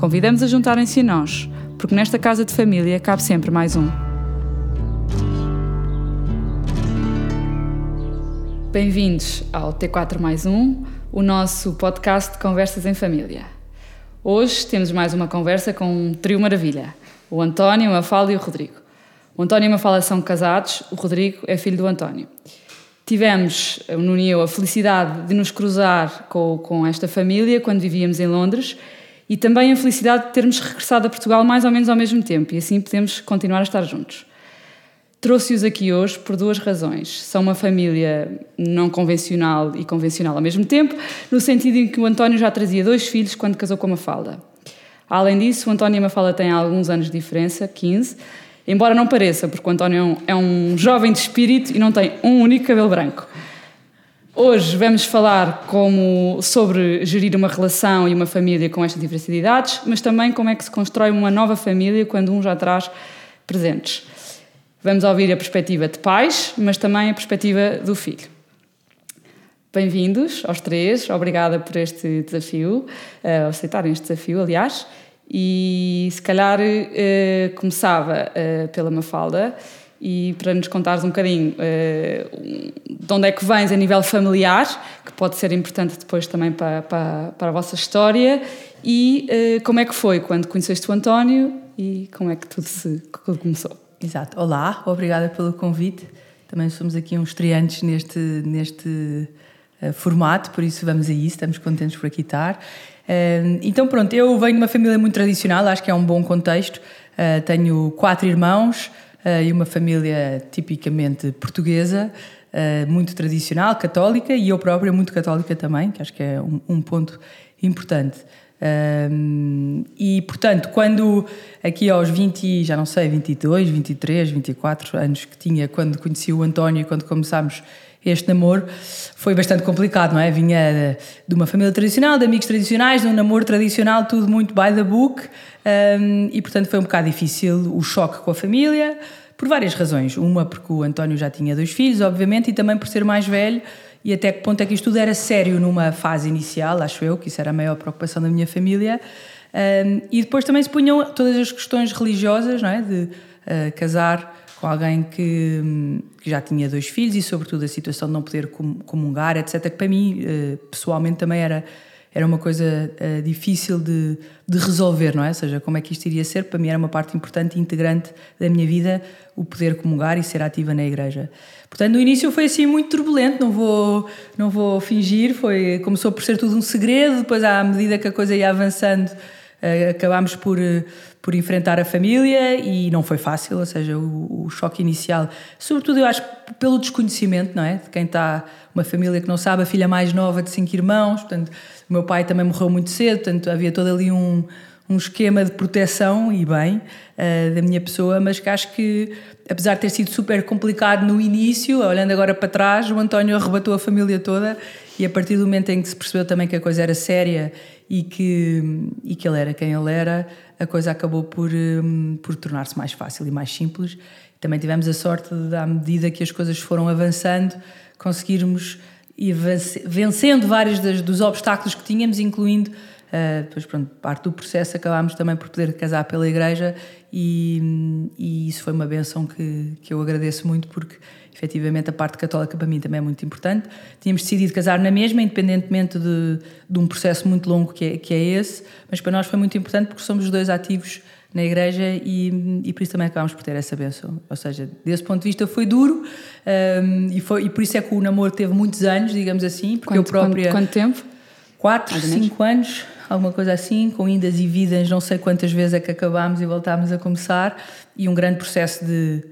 Convidamos a juntarem-se a nós, porque nesta casa de família cabe sempre mais um. Bem-vindos ao T4 mais um, o nosso podcast de conversas em família. Hoje temos mais uma conversa com um trio maravilha, o António, a Mafalda e o Rodrigo. O António e a Mafalda são casados, o Rodrigo é filho do António. Tivemos, o Nuno e eu, a felicidade de nos cruzar com, com esta família quando vivíamos em Londres e também a felicidade de termos regressado a Portugal mais ou menos ao mesmo tempo e assim podemos continuar a estar juntos. Trouxe-os aqui hoje por duas razões. São uma família não convencional e convencional ao mesmo tempo, no sentido em que o António já trazia dois filhos quando casou com a Mafalda. Além disso, o António e a Mafalda têm alguns anos de diferença, 15, Embora não pareça, porque o António é um jovem de espírito e não tem um único cabelo branco. Hoje vamos falar como, sobre gerir uma relação e uma família com estas diversidades, mas também como é que se constrói uma nova família quando um já traz presentes. Vamos ouvir a perspectiva de pais, mas também a perspectiva do filho. Bem-vindos aos três, obrigada por este desafio, uh, aceitarem este desafio, aliás. E se calhar uh, começava uh, pela Mafalda e para nos contares um bocadinho uh, de onde é que vens a nível familiar, que pode ser importante depois também para, para, para a vossa história, e como é que foi quando conheceste o António e como é que tudo se começou. Exato. Olá, obrigada pelo convite. Também somos aqui uns estreantes neste, neste formato, por isso vamos a isso, estamos contentes por aqui estar então, pronto, eu venho de uma família muito tradicional, acho que é um bom contexto. Uh, tenho quatro irmãos uh, e uma família tipicamente portuguesa, uh, muito tradicional, católica, e eu própria muito católica também, que acho que é um, um ponto importante. e, portanto, quando aqui aos 20, já não sei, 22, 23, 24 anos que tinha, quando conheci o António e quando começámos este namoro foi bastante complicado, não é? Vinha de uma família tradicional, de amigos tradicionais, de um namoro tradicional, tudo muito by the book, um, e portanto foi um bocado difícil o choque com a família, por várias razões. Uma, porque o António já tinha dois filhos, obviamente, e também por ser mais velho, e até que ponto é que isto tudo era sério numa fase inicial, acho eu, que isso era a maior preocupação da minha família. Um, e depois também se punham todas as questões religiosas, não é? De uh, casar com alguém que, que, já tinha dois filhos e, sobretudo, a situação de não poder comungar, etc., que para mim, eh, pessoalmente, também era, era uma coisa eh, difícil de, de resolver, não é? Ou seja, como é que isto iria ser? Para mim era uma parte importante e integrante da minha vida o poder comungar e ser ativa na igreja. Portanto, no início foi assim muito turbulento, não vou, não vou fingir, foi, começou por ser tudo um segredo, depois à medida que a coisa ia avançando, acabámos por por enfrentar a família e não foi fácil, ou seja, o, o, choque inicial, sobretudo eu acho pelo desconhecimento, não é? De quem está, uma família que não sabe, a filha mais nova de cinco irmãos, portanto, o meu pai também morreu muito cedo, portanto, havia todo ali um, um esquema de proteção e bem uh, da minha pessoa, mas que acho que, apesar de ter sido super complicado no início, olhando agora para trás, o António arrebatou a família toda e a partir do momento em que se percebeu também que a coisa era séria e que, e que ele era quem ele era, a coisa acabou por, hum, por tornar-se mais fácil e mais simples. Também tivemos a sorte de, à medida que as coisas foram avançando, conseguirmos ir vencendo vários dos obstáculos que tínhamos, incluindo Uh, depois, pronto, parte do processo acabámos também por poder casar pela igreja e, e, isso foi uma benção que, que eu agradeço muito porque efetivamente a parte católica para mim também é muito importante. Tínhamos decidido casar na mesma, independentemente de, de um processo muito longo que é, que é esse, mas para nós foi muito importante porque somos os dois ativos na igreja e, e por isso também acabámos por ter essa benção. Ou seja, desse ponto de vista foi duro um, e, foi, e por isso é que o namoro teve muitos anos, digamos assim, porque quanto, eu própria... Quanto, quanto tempo? Quatro, cinco anos alguma coisa assim, com indas e vidas, não sei quantas vezes é que acabámos e voltámos a começar, e um grande processo de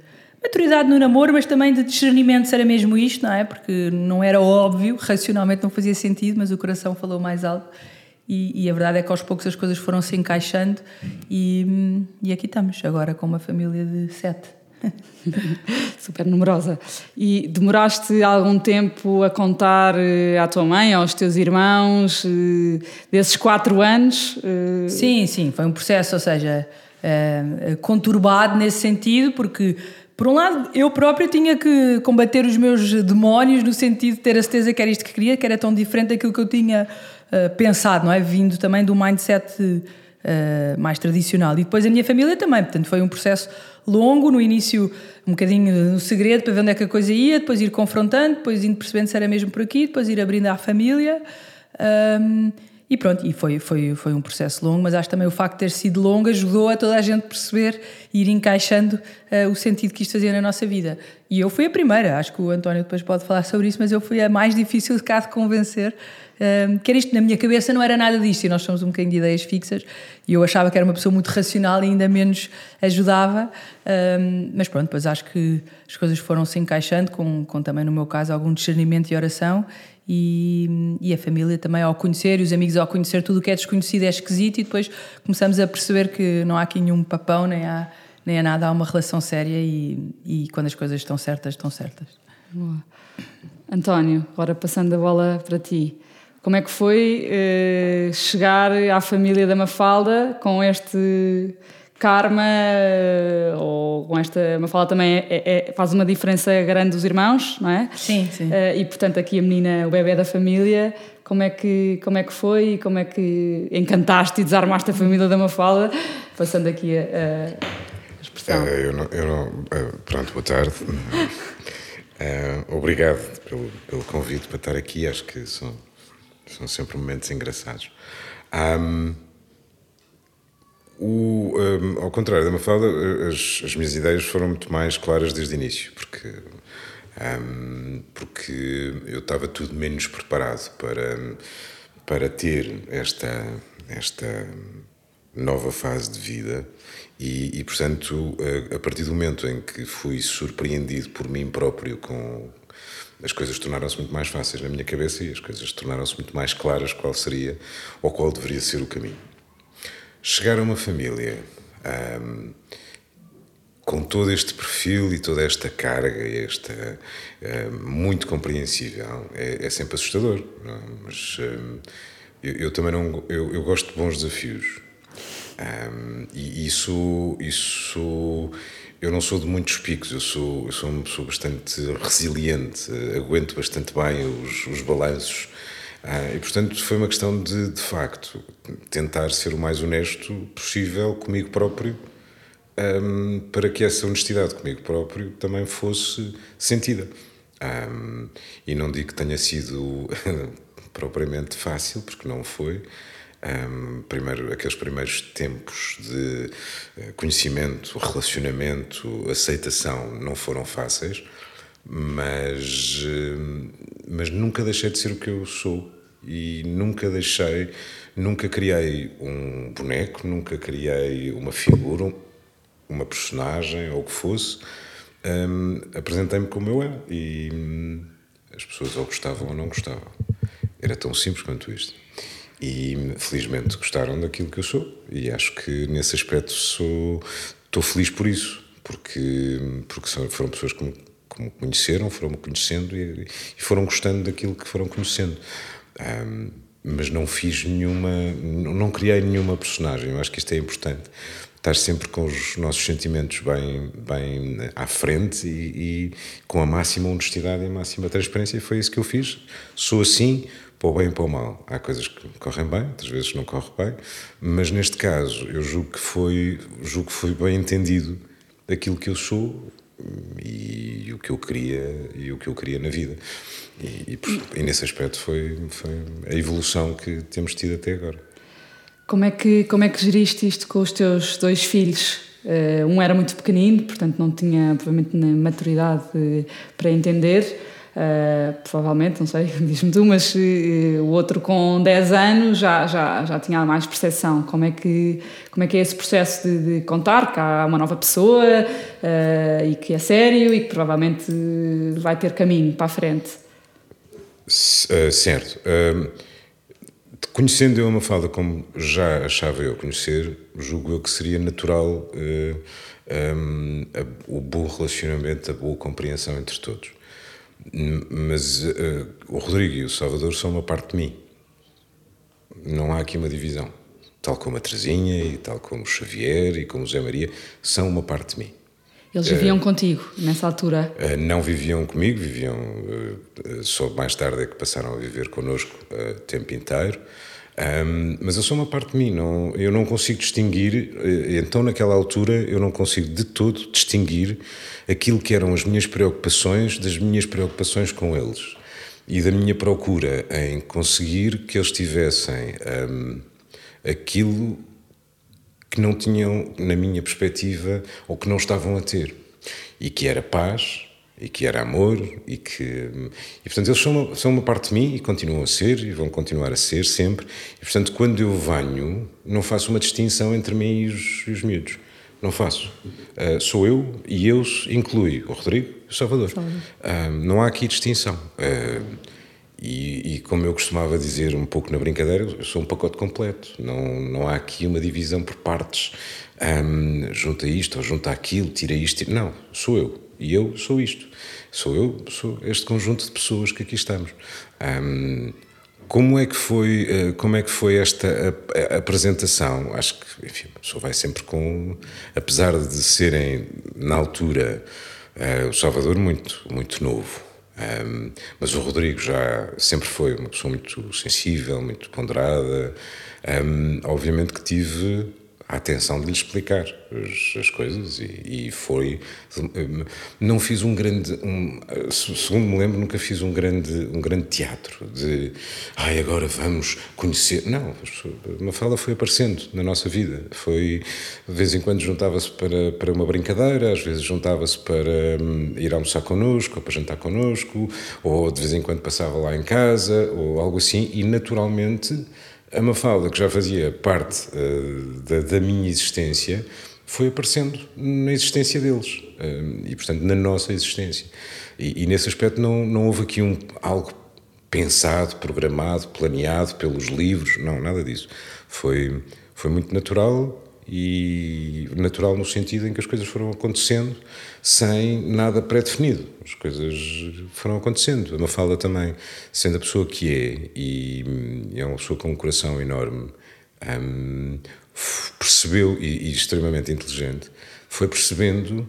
maturidade no namoro, mas também de discernimento se era mesmo isto, não é? Porque não era óbvio, racionalmente não fazia sentido, mas o coração falou mais alto e, e, a verdade é que aos poucos as coisas foram se encaixando e, e aqui estamos, agora com uma família de sete. Super numerosa. E demoraste algum tempo a contar eh, à tua mãe, aos teus irmãos, eh, desses quatro anos? Eh? Sim, sim, foi um processo, ou seja, conturbado nesse sentido, porque por um lado, eu próprio tinha que combater os meus demónios no sentido de ter a certeza que era isto que queria, que era tão diferente daquilo que eu tinha uh, pensado, não é? Vindo também do mindset uh, mais tradicional. E depois a minha família também, portanto, foi um processo longo, no início um bocadinho no segredo para ver onde é que a coisa ia, depois ir confrontando, depois indo percebendo se era mesmo por aqui, depois ir abrindo à família. E pronto, e foi, foi, foi um processo longo, mas acho também o facto de ter sido longo ajudou a toda a gente perceber e ir encaixando uh, o sentido que isto fazia na nossa vida. E eu fui a primeira, acho que o António depois pode falar sobre isso, mas eu fui a mais difícil de cá de convencer. Uh, que era isto, na minha cabeça não era nada disto, e nós somos um bocadinho de ideias fixas, e eu achava que era uma pessoa muito racional e ainda menos ajudava, uh, mas pronto, depois acho que as coisas foram se encaixando, com, com também no meu caso algum discernimento e oração, e, e, a família também ao conhecer e os amigos ao conhecer tudo o que é desconhecido é esquisito e depois começamos a perceber que não há aqui nenhum papão nem há, nem há nada, há uma relação séria e, e quando as coisas estão certas, estão certas. Boa. António, agora passando a bola para ti. Como é que foi eh, chegar à família da Mafalda com este Karma, ou com esta fala também é, é, é, faz uma diferença grande dos irmãos, não é? Sim, sim. Uh, e portanto aqui a menina, o bebê da família, como é que, como é que foi e como é que encantaste e desarmaste a família da Mafalda, passando aqui a, a expressão. Uh, eu não, eu não, uh, pronto, boa tarde. obrigado pelo, pelo convite para estar aqui, acho que são, são sempre momentos engraçados. Um, o, um, ao contrário da Mafalda, as, as minhas ideias foram muito mais claras desde o início, porque, um, porque eu estava tudo menos preparado para, para ter esta, esta nova fase de vida e, e, portanto, a, partir do momento em que fui surpreendido por mim próprio com as coisas tornaram-se muito mais fáceis na minha cabeça e as coisas tornaram-se muito mais claras qual seria ou qual deveria ser o caminho. Chegar a uma família um, com todo este perfil e toda esta carga, esta um, muito compreensível, é, é, sempre assustador. É? Mas um, eu, eu, também não, eu, eu, gosto de bons desafios. e isso, isso, eu não sou de muitos picos. Eu sou, eu sou uma pessoa bastante resiliente, aguento bastante bem os, os balanços ah, e portanto foi uma questão de, de facto, tentar ser o mais honesto possível comigo próprio, um, para que essa honestidade comigo próprio também fosse sentida. Um, e não digo que tenha sido propriamente fácil, porque não foi. Um, primeiro, aqueles primeiros tempos de eh, conhecimento, relacionamento, aceitação não foram fáceis mas, eh, mas nunca deixei de ser o que eu sou e nunca deixei, nunca criei um boneco, nunca criei uma figura, uma personagem ou o que fosse. Um, Apresentei-me como eu era e hum, as pessoas ou gostavam ou não gostavam. Era tão simples quanto isto. E felizmente gostaram daquilo que eu sou e acho que nesse aspecto sou estou feliz por isso porque porque foram pessoas que me que me conheceram, foram-me conhecendo e, e, foram gostando daquilo que foram conhecendo. Um, mas não fiz nenhuma, não criei nenhuma personagem. Eu acho que isto é importante. Estar sempre com os nossos sentimentos bem, bem à frente e, e com a máxima honestidade e a máxima transparência. E foi isso que eu fiz. Sou assim, para o bem e para o mal. Há coisas que correm bem, outras vezes não correm bem, mas neste caso eu julgo que foi, julgo que foi bem entendido aquilo que eu sou e, o que eu queria e o que eu queria na vida. E, e, e, nesse aspecto foi, foi a evolução que temos tido até agora. Como é que como é que geriste isto com os teus dois filhos? Uh, um era muito pequenino portanto não tinha provavelmente maturidade para entender Uh, provavelmente, não sei, diz-me tu, mas uh, o outro com 10 anos já, já, já tinha mais percepção. Como é que, como é, que é esse processo de, de contar que há uma nova pessoa uh, e que é sério e que provavelmente vai ter caminho para a frente? certo. conhecendo eu a Mafalda como já achava eu conhecer, julgo eu que seria natural um, o bom relacionamento, a boa compreensão entre todos. Mas uh, o Rodrigo e o Salvador são uma parte de mim. Não há aqui uma divisão. Tal como a Terezinha e tal como o Xavier e como o Zé Maria, são uma parte de mim. Eles viviam uh, contigo nessa altura? Uh, não viviam comigo, viviam. Uh, só mais tarde é que passaram a viver connosco o tempo inteiro. Um, mas eu sou uma parte de mim, não, eu não consigo distinguir, então naquela altura eu não consigo de todo distinguir aquilo que eram as minhas preocupações das minhas preocupações com eles e da minha procura em conseguir que eles tivessem um, aquilo que não tinham, na minha perspectiva, ou que não estavam a ter. E que era paz, e que era amor, e que. E, portanto, eles são uma, são uma parte de mim e continuam a ser, e vão continuar a ser sempre. E, portanto, quando eu venho, não faço uma distinção entre mim e os, e os miúdos. Não faço. Uh, sou eu e eu inclui o Rodrigo e o Salvador. Uh, não há aqui distinção. Uh, e, e, como eu costumava dizer um pouco na brincadeira, eu sou um pacote completo. Não, não há aqui uma divisão por partes. Um, junta isto ou junta aquilo, tira isto. Não, sou eu. E eu sou isto. Sou eu, sou este conjunto de pessoas que aqui estamos. Um, como é que foi, eh, como é que foi esta apresentação? Acho que, enfim, a pessoa vai sempre com, apesar de serem na altura uh, o Salvador muito, muito novo, mas o Rodrigo já sempre foi uma pessoa muito sensível, muito ponderada. Obviamente que tive a atenção de lhe explicar as, as coisas e, e, foi não fiz um grande um, segundo me lembro nunca fiz um grande um grande teatro de ai agora vamos conhecer. Não uma fala foi aparecendo na nossa vida. Foi de vez em quando juntava-se para para uma brincadeira às vezes juntava-se para um, ir almoçar connosco ou para jantar connosco ou de vez em quando passava lá em casa ou algo assim e naturalmente a Mafalda, que já fazia parte uh, da, da, minha existência, foi aparecendo na existência deles uh, e, portanto, na nossa existência. E, e, nesse aspecto não, não houve aqui um, algo pensado, programado, planeado pelos livros, não, nada disso. Foi, foi muito natural e natural no sentido em que as coisas foram acontecendo sem nada pré-definido. As coisas foram acontecendo. A Mafalda também, sendo a pessoa que é e é uma pessoa com um coração enorme, um, percebeu, e, e extremamente inteligente, foi percebendo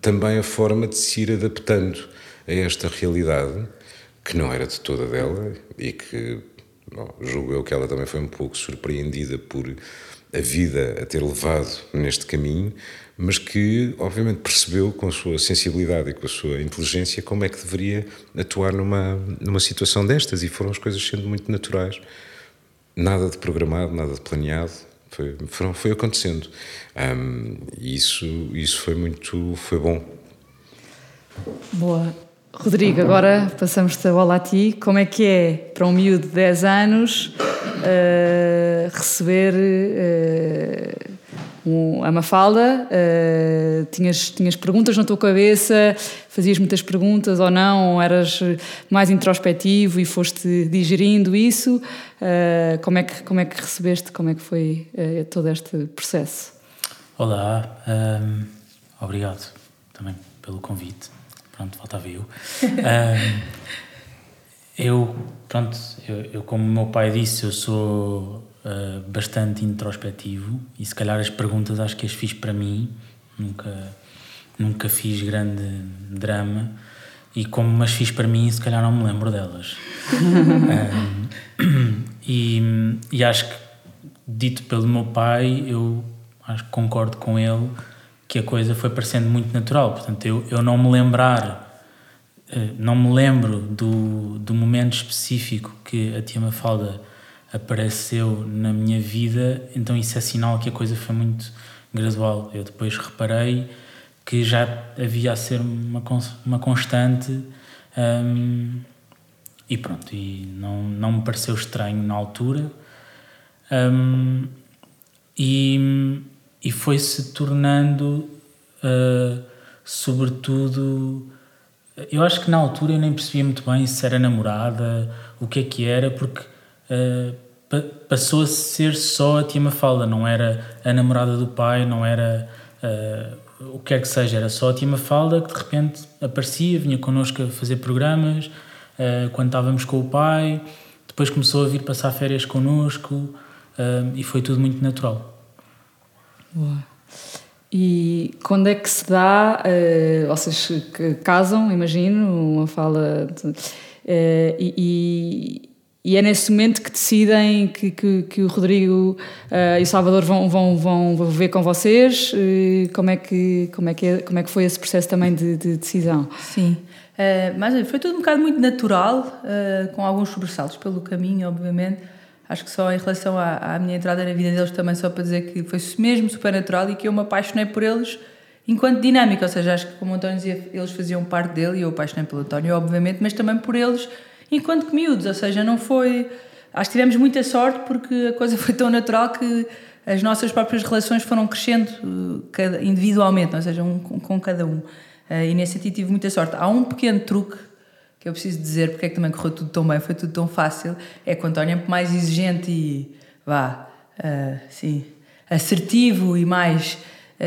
também a forma de se ir adaptando a esta realidade que não era de toda dela e que bom, julgo eu que ela também foi um pouco surpreendida por a vida a ter levado neste caminho, mas que obviamente percebeu com a sua sensibilidade e com a sua inteligência como é que deveria atuar numa, numa situação destas e foram as coisas sendo muito naturais. Nada de programado, nada de planeado, foi, foram, foi acontecendo. Um, e isso, isso foi muito foi bom. Boa. Rodrigo, agora passamos-te a bola a ti. Como é que é para um miúdo de 10 anos uh, receber uh, um, a Mafalda? Uh, tinhas, tinhas perguntas na tua cabeça? Fazias muitas perguntas ou não? Ou eras mais introspectivo e foste digerindo isso? como, é que, como é que recebeste? Como é que foi todo este processo? Olá, um, obrigado também pelo convite pronto, faltava eu. um, eu, pronto, eu, eu, como o meu pai disse, eu sou uh, bastante introspectivo e se calhar as perguntas acho que as fiz para mim, nunca, nunca fiz grande drama e como as fiz para mim, se calhar não me lembro delas. um, e, e acho que, dito pelo meu pai, eu acho que concordo com ele que a coisa foi parecendo muito natural. Portanto, eu, eu não me lembrar, eh, não me lembro do, do momento específico que a tia Mafalda apareceu na minha vida, então isso é sinal que a coisa foi muito gradual. Eu depois reparei que já havia a ser uma, uma constante um, e pronto, e não, não me pareceu estranho na altura. Um, e e foi-se tornando, uh, sobretudo, eu acho que na altura eu nem percebia muito bem se era namorada, o que é que era, porque uh, passou a ser só a tia Mafalda, não era a namorada do pai, não era uh, o que quer que seja, era só a tia Mafalda que de repente aparecia, vinha connosco a fazer programas, quando estávamos com o pai, depois começou a vir passar férias connosco e foi tudo muito natural. Boa. E quando é que se dá, vocês que casam, imagino, uma fala de, e e é nesse momento que decidem que, que, que o Rodrigo uh, e o Salvador vão, vão, vão viver com vocês. Uh, como, é que, como, é que é, como é que foi esse processo também de, de decisão? Sim, uh, mas foi tudo um bocado muito natural, com alguns sobressaltos pelo caminho, obviamente. Acho que só em relação à, à, minha entrada na vida deles também só para dizer que foi mesmo super natural e que eu me apaixonei por eles enquanto dinâmica, ou seja, acho que como o António dizia, eles faziam parte dele e eu apaixonei pelo António, obviamente, mas também por eles enquanto que miúdos, ou seja, não foi. Acho que tivemos muita sorte porque a coisa foi tão natural que as nossas próprias relações foram crescendo uh, individualmente, ou seja, um, com cada um. Uh, e nesse sentido tive muita sorte. Há um pequeno truque que eu preciso dizer porque é que também correu tudo tão bem, foi tudo tão fácil, é que o António é mais exigente e, vá, uh, sim, assertivo e mais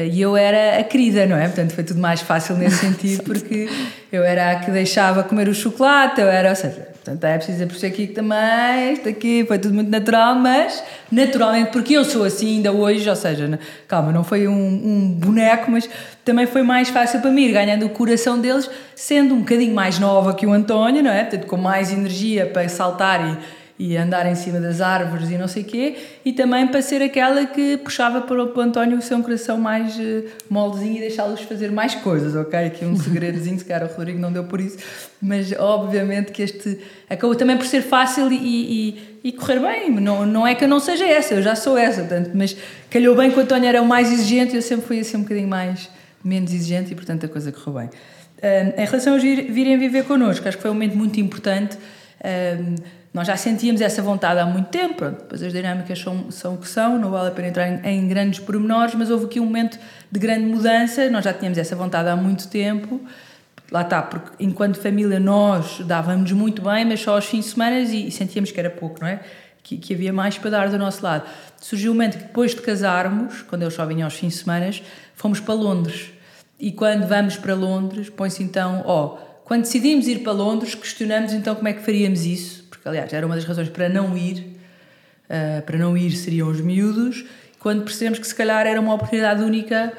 e eu era a querida, não é? Portanto, foi tudo mais fácil nesse sentido, porque eu era a que deixava comer o chocolate, eu era, ou seja, portanto, é preciso isso aqui também, isto aqui foi tudo muito natural, mas naturalmente, porque eu sou assim ainda hoje, ou seja, calma, não foi um, um boneco, mas também foi mais fácil para mim ir ganhando o coração deles, sendo um bocadinho mais nova que o António, não é? Portanto, com mais energia para saltar e e andar em cima das árvores e não sei o quê, e também para ser aquela que puxava para o António o seu coração mais uh, moldezinho e deixá-los fazer mais coisas, ok? Aqui um segredozinho, se calhar o Rodrigo não deu por isso, mas obviamente que este acabou também por ser fácil e, e, e, correr bem, não, não é que eu não seja essa, eu já sou essa, portanto, mas calhou bem que o António era o mais exigente e eu sempre fui assim um bocadinho mais, menos exigente e portanto a coisa correu bem. Um, em relação a virem viver connosco, acho que foi um momento muito importante, um, nós já sentíamos essa vontade há muito tempo, pronto, depois as dinâmicas são, são o que são, não vale a pena entrar em, em, grandes pormenores, mas houve aqui um momento de grande mudança, nós já tínhamos essa vontade há muito tempo, lá está, porque enquanto família nós dávamos muito bem, mas só aos fins de semana e, e sentíamos que era pouco, não é? Que, que, havia mais para dar do nosso lado. Surgiu um momento que depois de casarmos, quando eles só vinham aos fins de semana, fomos para Londres. E quando vamos para Londres, põe-se então, ó, oh, quando decidimos ir para Londres, questionamos então como é que faríamos isso, aliás, era uma das razões para não ir, uh, para não ir seriam os miúdos, quando percebemos que se calhar era uma oportunidade única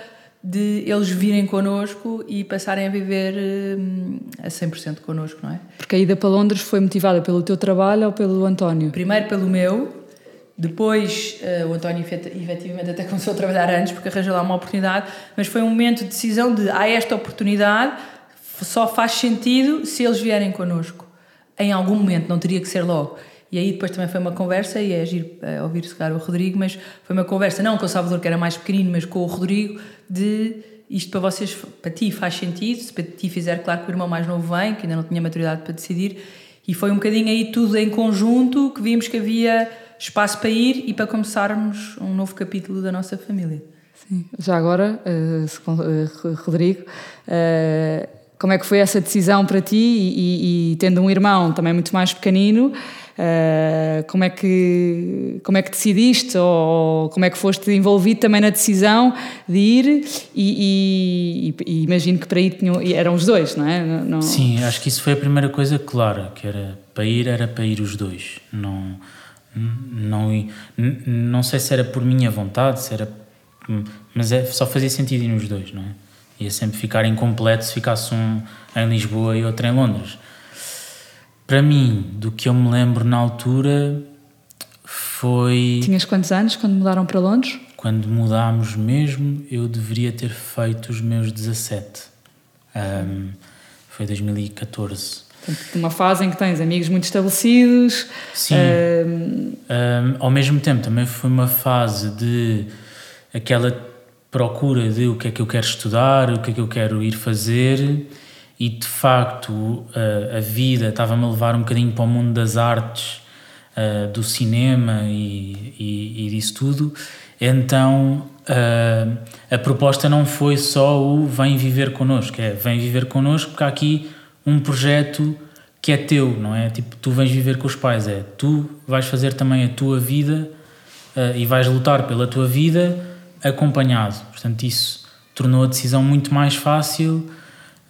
de eles virem connosco e passarem a viver uh, a 100% connosco, não é? Porque a ida para Londres foi motivada pelo teu trabalho ou pelo António? Primeiro pelo meu, depois uh, o António efetivamente até começou a trabalhar antes porque arranjou lá uma oportunidade, mas foi um momento de decisão de há esta oportunidade, só faz sentido se eles vierem connosco em algum momento, não teria que ser logo. E aí depois também foi uma conversa, e é agir, é, ouvir-se o Rodrigo, mas foi uma conversa, não com o Salvador, que era mais pequenino, mas com o Rodrigo, de isto para vocês, para ti faz sentido, se para ti fizer, claro que o irmão mais novo vem, que ainda não tinha maturidade para decidir, e foi um bocadinho aí tudo em conjunto que vimos que havia espaço para ir e para começarmos um novo capítulo da nossa família. Sim, já agora, uh, Rodrigo, uh, como é que foi essa decisão para ti e, e, e tendo um irmão também muito mais pequenino, uh, como, é que, como é que decidiste ou como é que foste envolvido também na decisão de ir e, e imagino que para ir tinham, eram os dois, não é? Não... Sim, acho que isso foi a primeira coisa clara, que era para ir, era para ir os dois. Não, não, não sei se era por minha vontade, se era, mas é, só fazia sentido ir nos dois, não é? Ia sempre ficar incompleto se ficasse um em Lisboa e outro em Londres. Para mim, do que eu me lembro na altura, foi. Tinhas quantos anos quando mudaram para Londres? Quando mudámos mesmo, eu deveria ter feito os meus 17. Um, foi 2014. uma fase em que tens amigos muito estabelecidos. Sim. Um... Um, ao mesmo tempo, também foi uma fase de aquela procura de o que é que eu quero estudar, o que é que eu quero ir fazer e de facto a, a vida estava-me a levar um bocadinho para o mundo das artes, uh, do cinema e, e, e, disso tudo. Então uh, a proposta não foi só o vem viver connosco, é vem viver connosco porque há aqui um projeto que é teu, não é? Tipo, tu vens viver com os pais, é tu vais fazer também a tua vida uh, e vais lutar pela tua vida acompanhado. Portanto, isso tornou a decisão muito mais fácil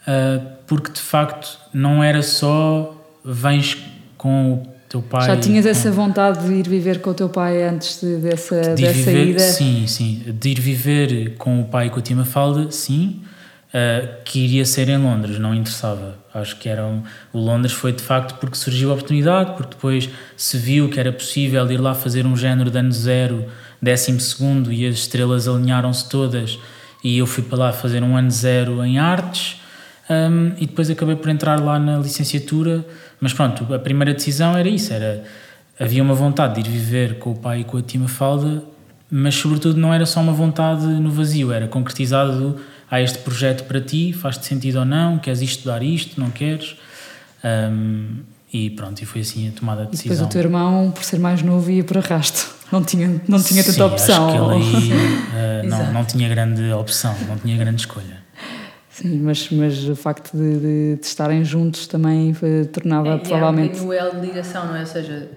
uh, porque de facto não era só vens com o teu pai. Já tinhas essa vontade de ir viver com o teu pai antes de, dessa, de dessa viver, ida? Sim, sim. De ir viver com o pai e com a tia Mafalda, sim. Uh, que iria ser em Londres, não interessava. Acho que era um, o Londres foi de facto porque surgiu a oportunidade, porque depois se viu que era possível ir lá fazer um género de ano zero, décimo segundo, e as estrelas alinharam-se todas, e eu fui para lá fazer um ano zero em artes, um, e depois acabei por entrar lá na licenciatura. Mas pronto, a primeira decisão era isso: era, havia uma vontade de ir viver com o pai e com a tia Mafalda, mas sobretudo não era só uma vontade no vazio, era concretizado há este projeto para ti, faz-te sentido ou não, queres estudar isto, não queres? Um, e pronto, e foi assim a tomada de decisão. E depois o teu irmão, por ser mais novo, ia por arrasto. Não tinha, não tinha tanta Sim, opção. Acho que ele aí uh, não, não tinha grande opção, não tinha grande escolha. Sim, mas, mas o facto de, de, de estarem juntos também foi, tornava é, provavelmente. É um o elo de ligação, não é? Ou seja,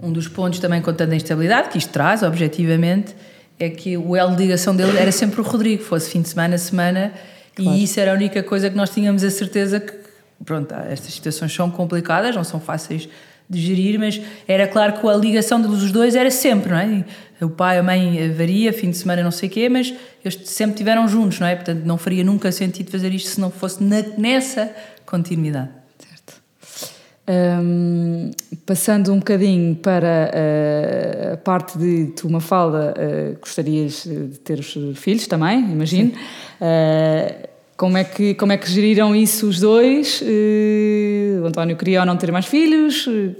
um dos pontos também contando a instabilidade que isto traz, objetivamente, é que o elo de ligação dele era sempre o Rodrigo, fosse fim de semana a semana, claro. e isso era a única coisa que nós tínhamos a certeza que, pronto, estas situações são complicadas, não são fáceis de gerir, mas era claro que a ligação dos dois era sempre, não é? O pai, a mãe varia, fim de semana não sei o quê, mas eles sempre estiveram juntos, não é? Portanto, não faria nunca sentido fazer isto se não fosse na, nessa continuidade. Certo. Um, passando um bocadinho para uh, a parte de tu, Mafalda, uh, gostarias de ter os filhos também, imagino. Uh, como é, que, como é que geriram isso os dois? Uh, o António queria ou não ter mais filhos? Uh,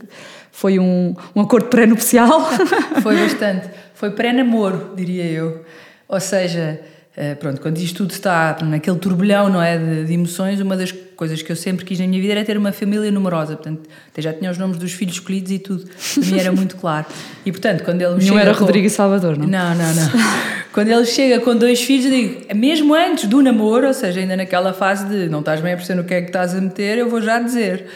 foi um, um acordo pré-nupcial? foi bastante. Foi pré-namoro, diria eu. Ou seja, uh, pronto, quando isto tudo está naquele turbilhão não é, de, de, emoções, uma das coisas que eu sempre quis na minha vida era ter uma família numerosa. Portanto, até já tinha os nomes dos filhos escolhidos e tudo. Para mim era muito claro. E portanto, quando ele Não era com... Rodrigo e Salvador, não? Não, não, não. quando ele chega com dois filhos, eu digo, mesmo antes do namoro, ou seja, ainda naquela fase de não estás bem a perceber no que é que estás a meter, eu vou já dizer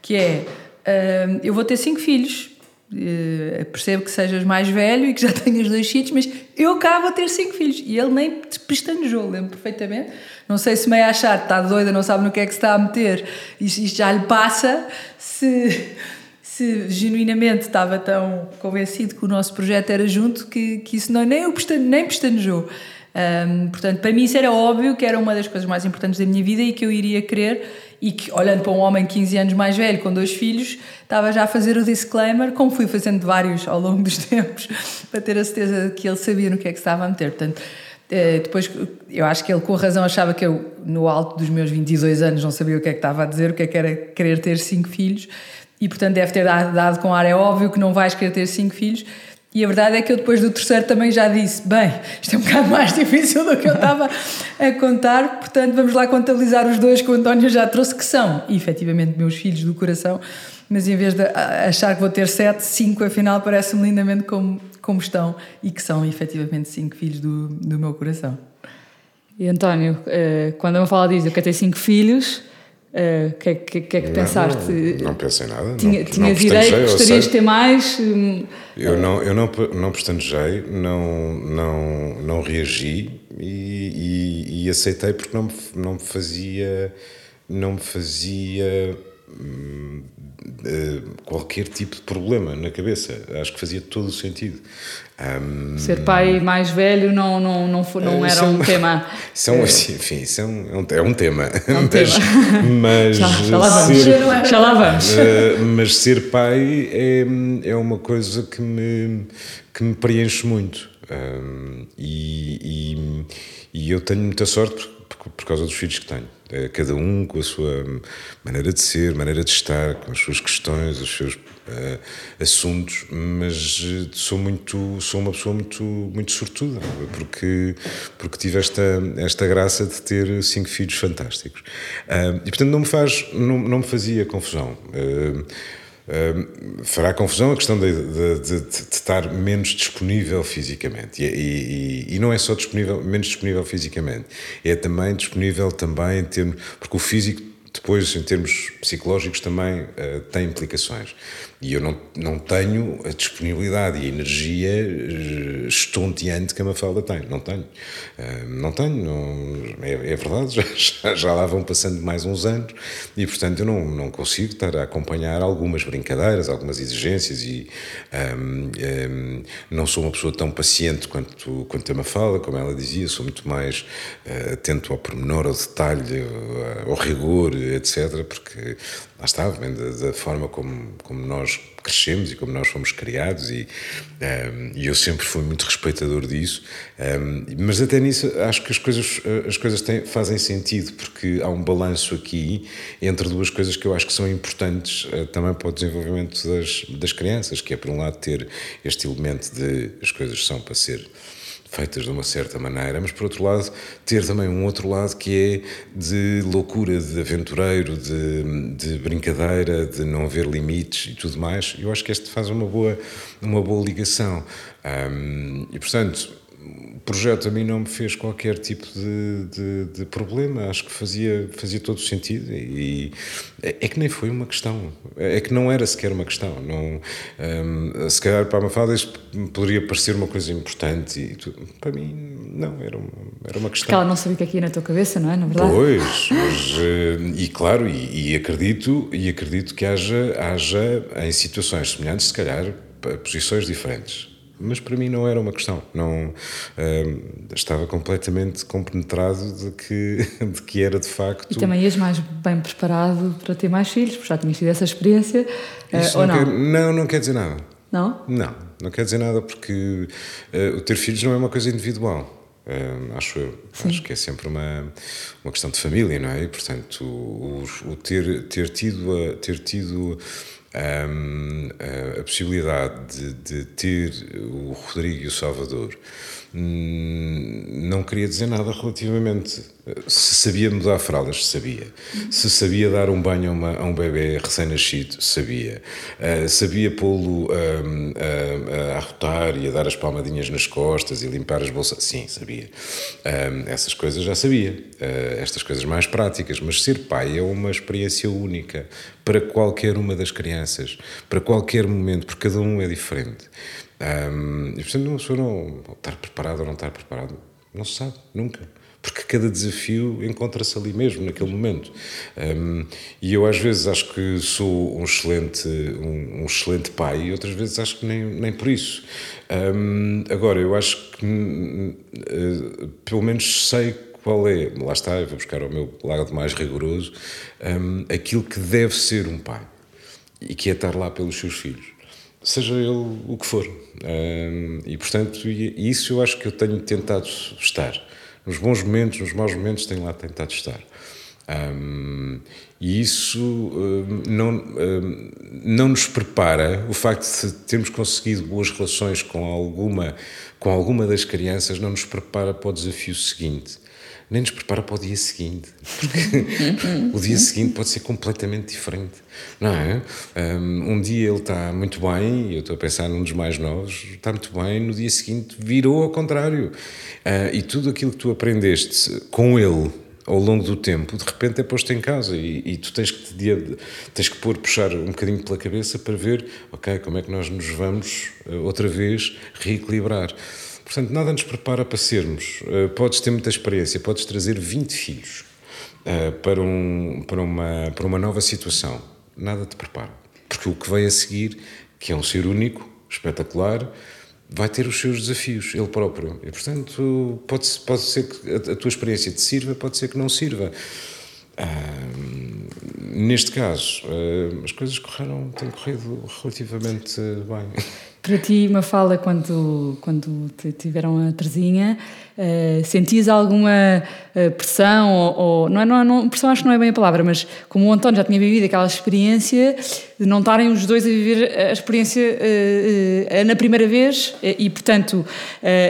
que é, uh, eu vou ter cinco filhos, uh, percebo que sejas mais velho e que já tenhas dois filhos, mas eu cá vou ter cinco filhos. E ele nem pestanejou, lembro perfeitamente. Não sei se meio achar, está doida, não sabe no que é que se está a meter, isto, já lhe passa, se se genuinamente estava tão convencido que o nosso projeto era junto que, que isso não, nem, eu nem pestanejou. Um, portanto, para mim isso era óbvio que era uma das coisas mais importantes da minha vida e que eu iria querer e que, olhando para um homem 15 anos mais velho, com dois filhos, estava já a fazer o disclaimer, como fui fazendo vários ao longo dos tempos, para ter a certeza que ele sabia no que é que estava a meter. Portanto, eh, depois, eu acho que ele com razão achava que eu, no alto dos meus 22 anos, não sabia o que é que estava a dizer, o que é que era querer ter cinco filhos, e portanto deve ter dado, dado com ar. É óbvio que não vais querer ter cinco filhos. E a verdade é que eu depois do terceiro também já disse: bem, isto é um bocado mais difícil do que eu estava a contar, portanto vamos lá contabilizar os dois que o António já trouxe, que são efetivamente meus filhos do coração, mas em vez de achar que vou ter sete, cinco afinal parece-me lindamente como, como estão e que são efetivamente cinco filhos do, do meu coração. E António, eh, quando eu falo disso, eu quero ter cinco filhos o uh, que, que, que, é que pensaste? Não, não pensei nada. Tinha, não, tinhas não ideia gostarias de ter mais? Eu não, eu não, não pestanejei, não, não, não reagi e, e, e, aceitei porque não me, não me fazia. Não me fazia. Hum, qualquer tipo de problema na cabeça. Acho que fazia todo o sentido. Um, Ser pai mais velho não, não, não, não era um, tema. São, é. enfim, isso é um, é um tema. É um tema. mas, já, já, lá vamos. Ser, já lá vamos. Uh, mas ser pai é, é uma coisa que me, que me preenche muito. Um, e, e, e eu tenho muita sorte por, por causa dos filhos que tenho. Cada um com a sua maneira de ser, maneira de estar, com as suas questões, os seus uh, assuntos, mas eh, sou muito, sou uma pessoa muito, muito sortuda, porque, porque tive esta, esta graça de ter cinco filhos fantásticos. Uh, e portanto não me faz, não, não me fazia confusão. Uh, Uh, fará confusão a questão de, de, de, de, estar menos disponível fisicamente. E, e, e, não é só disponível, menos disponível fisicamente, é também disponível também em termos. Porque o físico depois, em termos psicológicos, também uh, tem implicações. E eu não, não tenho a disponibilidade e a energia eh, estonteante que a Mafalda tem. Não tenho. Uh, não tenho. Não, é, é, verdade, já, já, lá vão passando mais uns anos e, portanto, eu não, não consigo estar a acompanhar algumas brincadeiras, algumas exigências e um, um, não sou uma pessoa tão paciente quanto, quanto a Mafalda, como ela dizia, sou muito mais uh, atento ao pormenor, ao detalhe, ao rigor, etc., porque lá está, vem da, da, forma como, como nós crescemos e como nós fomos criados e, um, e eu sempre fui muito respeitador disso um, mas até nisso acho que as coisas, as coisas têm, fazem sentido porque há um balanço aqui entre duas coisas que eu acho que são importantes uh, também para o desenvolvimento das, das crianças, que é por um lado ter este elemento de as coisas são para ser feitas de uma certa maneira, mas por outro lado, ter também um outro lado que é de loucura, de aventureiro, de, de brincadeira, de não haver limites e tudo mais. Eu acho que este faz uma boa, uma boa ligação. Um, e portanto projeto a mim não me fez qualquer tipo de, de, de, problema, acho que fazia, fazia todo o sentido e é, é, que nem foi uma questão, é que não era sequer uma questão. Não, um, se calhar para a Mafalda isto poderia parecer uma coisa importante e para mim não, era uma, era uma questão. Porque ela não sabia o que é que ia na tua cabeça, não é? Na verdade. Pois, mas, hum, e claro, e, e, acredito, e acredito que haja, haja em situações semelhantes, se calhar, posições diferentes mas para mim não era uma questão. Não uh, estava completamente compenetrado de que de que era de facto. E também ias mais bem preparado para ter mais filhos, porque já tinhas tido essa experiência. Uh, ou não? Quer, não, não quer dizer nada. Não? Não, não quer dizer nada porque uh, o ter filhos não é uma coisa individual. Uh, acho eu. Sim. Acho que é sempre uma, uma questão de família, não é? E, portanto, o, o, ter, ter tido, ter tido um, a possibilidade de, de, ter o Rodrigo e o Salvador não queria dizer nada relativamente. Se sabia mudar fraldas, sabia. Se sabia dar um banho a, uma, a um bebê recém-nascido, sabia. Uh, sabia pô-lo um, a, a arrotar e a dar as palmadinhas nas costas e limpar as bolsas, sim, sabia. Um, essas coisas já sabia. Uh, estas coisas mais práticas. Mas ser pai é uma experiência única para qualquer uma das crianças, para qualquer momento, porque cada um é diferente. Um, e portanto, uma pessoa não estar preparado ou não estar preparado, não se sabe, nunca. Porque cada desafio encontra-se ali mesmo, naquele momento. Um, e eu, às vezes, acho que sou um excelente, um, um excelente pai, e outras vezes acho que nem, nem por isso. Um, agora, eu acho que, uh, pelo menos, sei qual é, lá está, eu vou buscar o meu lado mais rigoroso, aquilo que deve ser um pai e que é estar lá pelos seus filhos, seja ele o que for. Um, e portanto, isso eu acho que eu tenho tentado estar. Nos bons momentos, nos maus momentos, tenho lá tentado estar. Um, e isso um, não, não nos prepara, o facto de termos conseguido boas relações com alguma, com alguma das crianças, não nos prepara para o desafio seguinte nem nos prepara para o dia seguinte. Porque o dia seguinte pode ser completamente diferente, não é? Um, dia ele está muito bem, e eu estou a pensar num dos mais novos, está muito bem, no dia seguinte virou ao contrário. Uh, e tudo aquilo que tu aprendeste com ele ao longo do tempo, de repente é posto em casa e, e tu tens que, te, tens que pôr, puxar um bocadinho pela cabeça para ver, ok, como é que nós nos vamos uh, outra vez reequilibrar. Portanto, nada nos prepara para sermos. Uh, podes ter muita experiência, podes trazer 20 filhos uh, para, um, para, uma, para uma nova situação. Nada te prepara. Porque o que vem a seguir, que é um ser único, espetacular, vai ter os seus desafios, ele próprio. E, portanto, pode, pode ser que a, tua experiência te sirva, pode ser que não sirva. Neste caso, uh, as coisas correram, têm corrido relativamente bem. Para ti, Mafalda, quando, quando tiveram a Terzinha, uh, sentias alguma uh, pressão? Ou, ou, não, é, não, é, não, pressão acho que não é bem a palavra, mas como o António já tinha vivido aquela experiência de não estarem os dois a viver a experiência uh, na primeira vez e, portanto,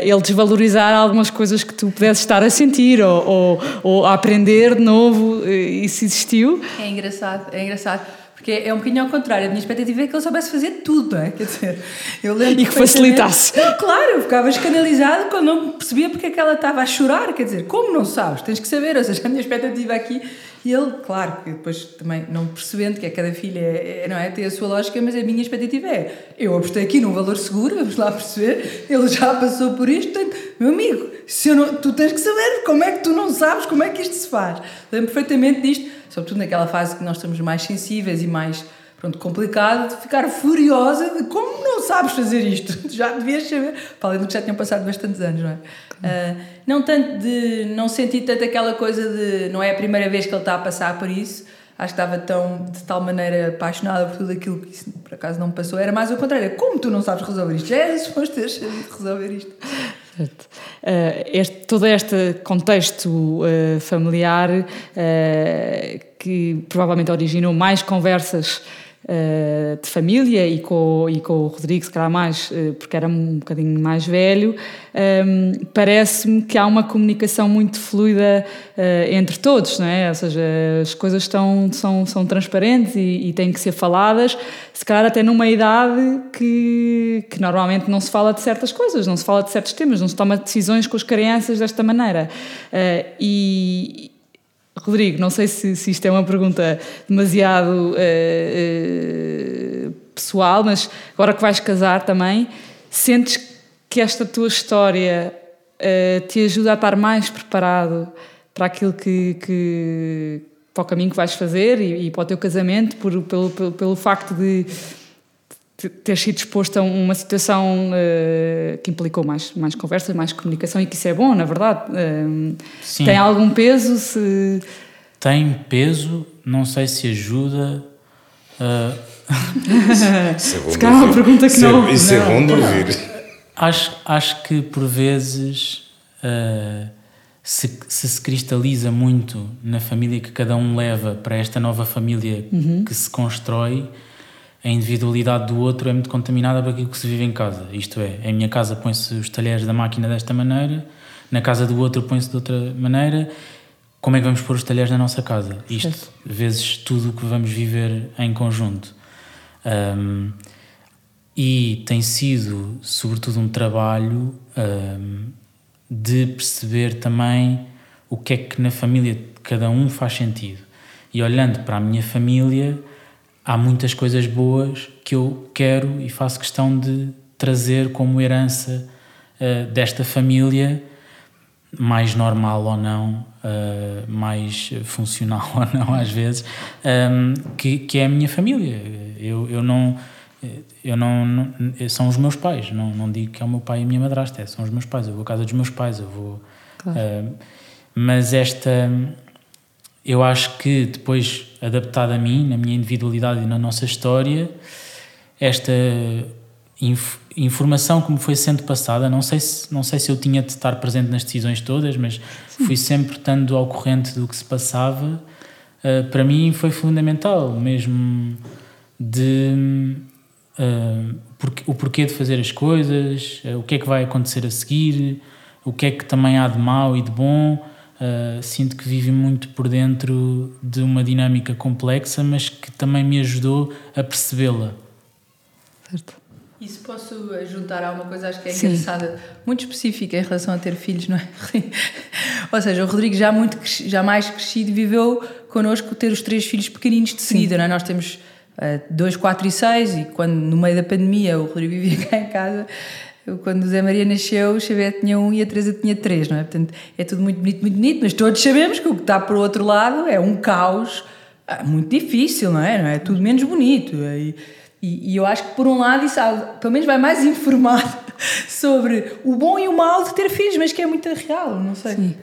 ele desvalorizar algumas coisas que tu pudesses estar a sentir ou, ou, ou a aprender de novo, isso existiu? É engraçado, é engraçado Porque é um bocadinho ao contrário. A minha expectativa é que ele soubesse fazer tudo, não é? Quer dizer, eu lembro. E que facilitasse. Claro, eu ficava escandalizado quando não percebia porque é que ela estava a chorar. Quer dizer, como não sabes? Tens que saber. Ou seja, a minha expectativa aqui. E ele, claro, que depois também não percebendo que é cada filha é, é, não é, tem a sua lógica, mas a minha expectativa é: eu apostei aqui num valor seguro, vamos lá perceber, ele já passou por isto, portanto, meu amigo, se não, tu tens que saber como é que tu não sabes como é que isto se faz. Lembro perfeitamente disto sobretudo naquela fase que nós estamos mais sensíveis e mais pronto, complicado, de ficar furiosa de como não sabes fazer isto, já devias saber, para além do que já tinham passado bastantes anos, não é? Uh, não tanto de, não senti tanto aquela coisa de, não é a primeira vez que ele está a passar por isso, acho que estava tão, de tal maneira apaixonada por tudo aquilo que isso, por acaso não passou, era mais o contrário, como tu não sabes resolver isto? Já é suposto resolver isto. Certo. Uh, este, todo este contexto uh, familiar uh, que provavelmente originou mais conversas uh, de família e com, e com o Rodrigo, se calhar mais, uh, porque era um bocadinho mais velho, um, ehm, parece-me que há uma comunicação muito fluida uh, entre todos, não é? Ou seja, as coisas estão, são, são transparentes e, e, têm que ser faladas, se calhar até numa idade que, que normalmente não se fala de certas coisas, não se fala de certos temas, não se toma decisões com as crianças desta maneira. e, Rodrigo, não sei se, se isto é uma pergunta demasiado uh, uh, pessoal, mas agora que vais casar também, sentes que esta tua história uh, te ajuda a estar mais preparado para aquilo que, que para o caminho que vais fazer e, e para o teu casamento, por, pelo, pelo, pelo facto de ter sido exposto a uma situação uh, que implicou mais, mais conversa, mais comunicação e que isso é bom, na verdade. Uh, tem algum peso? Se... Tem peso, não sei se ajuda. Uh... isso é bom se calhar é uma pergunta que não. Isso é bom de ouvir. Acho, acho que por vezes se, se, se cristaliza muito na família que cada um leva para esta nova família uhum. que se constrói a individualidade do outro é muito contaminada por aquilo que se vive em casa. Isto é, em minha casa põe-se os talheres da máquina desta maneira, na casa do outro põe-se de outra maneira. Como é que vamos pôr os talheres na nossa casa? Isto, vezes tudo o que vamos viver em conjunto. Um, e tem sido, sobretudo, um trabalho um, de perceber também o que é que na família de cada um faz sentido. E olhando para a minha família, há muitas coisas boas que eu quero e faço questão de trazer como herança uh, desta família, mais normal ou não, uh, mais funcional ou não, às vezes, um, ehm, que, que é a minha família. Eu, eu não. Eu não, não, São os meus pais, não, não digo que é o meu pai e a minha madrasta, é, são os meus pais. Eu vou à casa dos meus pais, eu vou. Claro. Uh, mas esta eu acho que depois, adaptado a mim, na minha individualidade e na nossa história, esta inf informação que me foi sendo passada, não sei, se, não sei se eu tinha de estar presente nas decisões todas, mas Sim. fui sempre estando ao corrente do que se passava, uh, para mim foi fundamental, mesmo de uh, porque, o porquê de fazer as coisas, uh, o que é que vai acontecer a seguir, o que é que também há de mau e de bom Uh, sinto que vive muito por dentro de uma dinâmica complexa, mas que também me ajudou a percebê-la. Certo. E se posso juntar a uma coisa, acho que é Sim. engraçada, muito específica em relação a ter filhos, não é? Ou seja, o Rodrigo já, muito, já mais crescido viveu connosco ter os três filhos pequeninos de seguida, Sim. não é? Nós temos uh, dois, quatro e seis, e quando no meio da pandemia o Rodrigo vivia cá em casa, quando o Zé Maria nasceu, o Xavier tinha um e a Teresa tinha três, não é? Portanto, é tudo muito bonito, muito bonito, mas todos sabemos que o que está por outro lado é um caos ah, muito difícil, não é? Não é tudo menos bonito. E, e, e eu acho que, por um lado, isso pelo menos vai mais informado sobre o bom e o mal de ter filhos, mas que é muito real, não sei. Sim,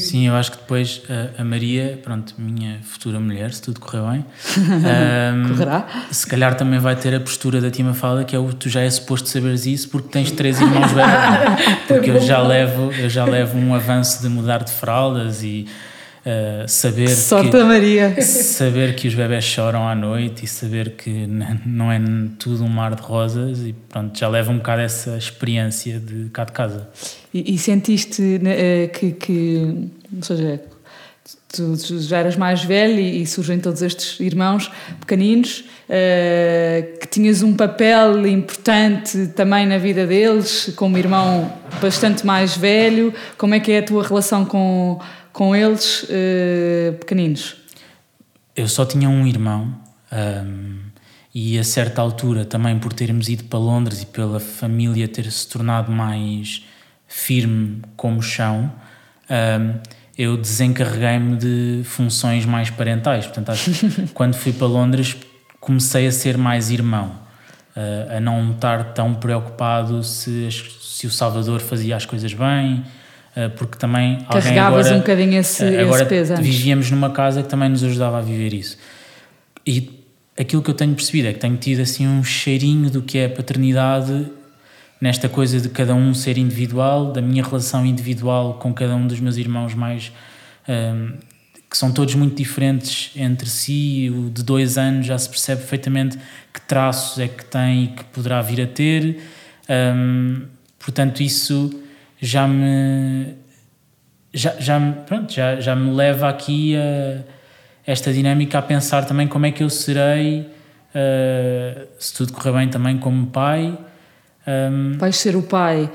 Sim eu acho que depois a, a, Maria, pronto, minha futura mulher, se tudo correr bem, um, correrá. Se calhar também vai ter a postura da Tima Fala, que é o tu já é suposto saberes isso porque tens três irmãos bebés. Porque eu já levo, eu já levo um avanço de mudar de fraldas e Uh, saber Sorte que, Maria. saber que os bebés choram à noite e saber que não é tudo um mar de rosas e pronto, já leva um bocado essa experiência de cá de casa. E, e sentiste eh, que, que, ou seja, tu, tu já eras mais velho e, e, surgem todos estes irmãos pequeninos, uh, que tinhas um papel importante também na vida deles, como irmão bastante mais velho. Como é que é a tua relação com, com eles uh, pequeninos? Eu só tinha um irmão. Um, e a certa altura, também por termos ido para Londres e pela família ter se tornado mais firme como chão, um, eu desencarreguei-me de funções mais parentais. Portanto, acho que quando fui para Londres comecei a ser mais irmão, uh, a não estar tão preocupado se, se o Salvador fazia as coisas bem, porque também Carregavas agora, um bocadinho esse, uh, agora esse peso antes. vivíamos numa casa que também nos ajudava a viver isso. E aquilo que eu tenho percebido é que tenho tido assim um cheirinho do que é paternidade nesta coisa de cada um ser individual, da minha relação individual com cada um dos meus irmãos mais. Um, que são todos muito diferentes entre si, o de dois anos já se percebe perfeitamente que traços é que tem e que poderá vir a ter. Um, portanto, isso já me. Já, já, pronto, já, já me leva aqui a esta dinâmica a pensar também como é que eu serei, uh, se tudo correr bem, também como pai um... Vais ser o pai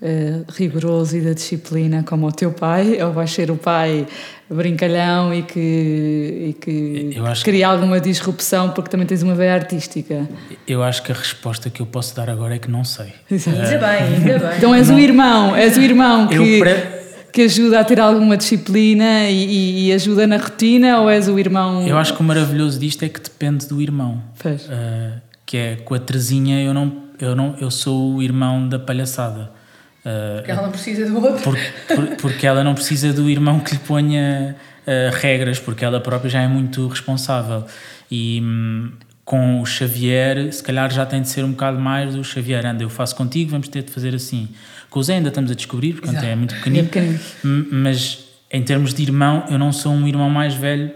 uh, rigoroso e da disciplina como o teu pai, ou vais ser o pai brincalhão e que, e que cria que... alguma disrupção porque também tens uma veia artística? Eu acho que a resposta que eu posso dar agora é que não sei. Exato. Uh, ainda bem, ainda bem. Então és não. o irmão, és o irmão que. que ajuda a ter alguma disciplina e, e, ajuda na rotina ou és o irmão? Eu acho que o maravilhoso disto é que depende do irmão. Uh, que é com a Terezinha eu não eu não eu sou o irmão da palhaçada uh, porque ela não precisa do outro. por, por, porque ela não precisa do irmão que lhe ponha uh, regras porque ela própria já é muito responsável. E hum, com o Xavier se calhar já tem de ser um bocado mais do Xavier anda eu faço contigo vamos ter de fazer assim. Com o Zé ainda estamos a descobrir porque é muito pequenino, é pequenino. mas em termos de irmão eu não sou um irmão mais velho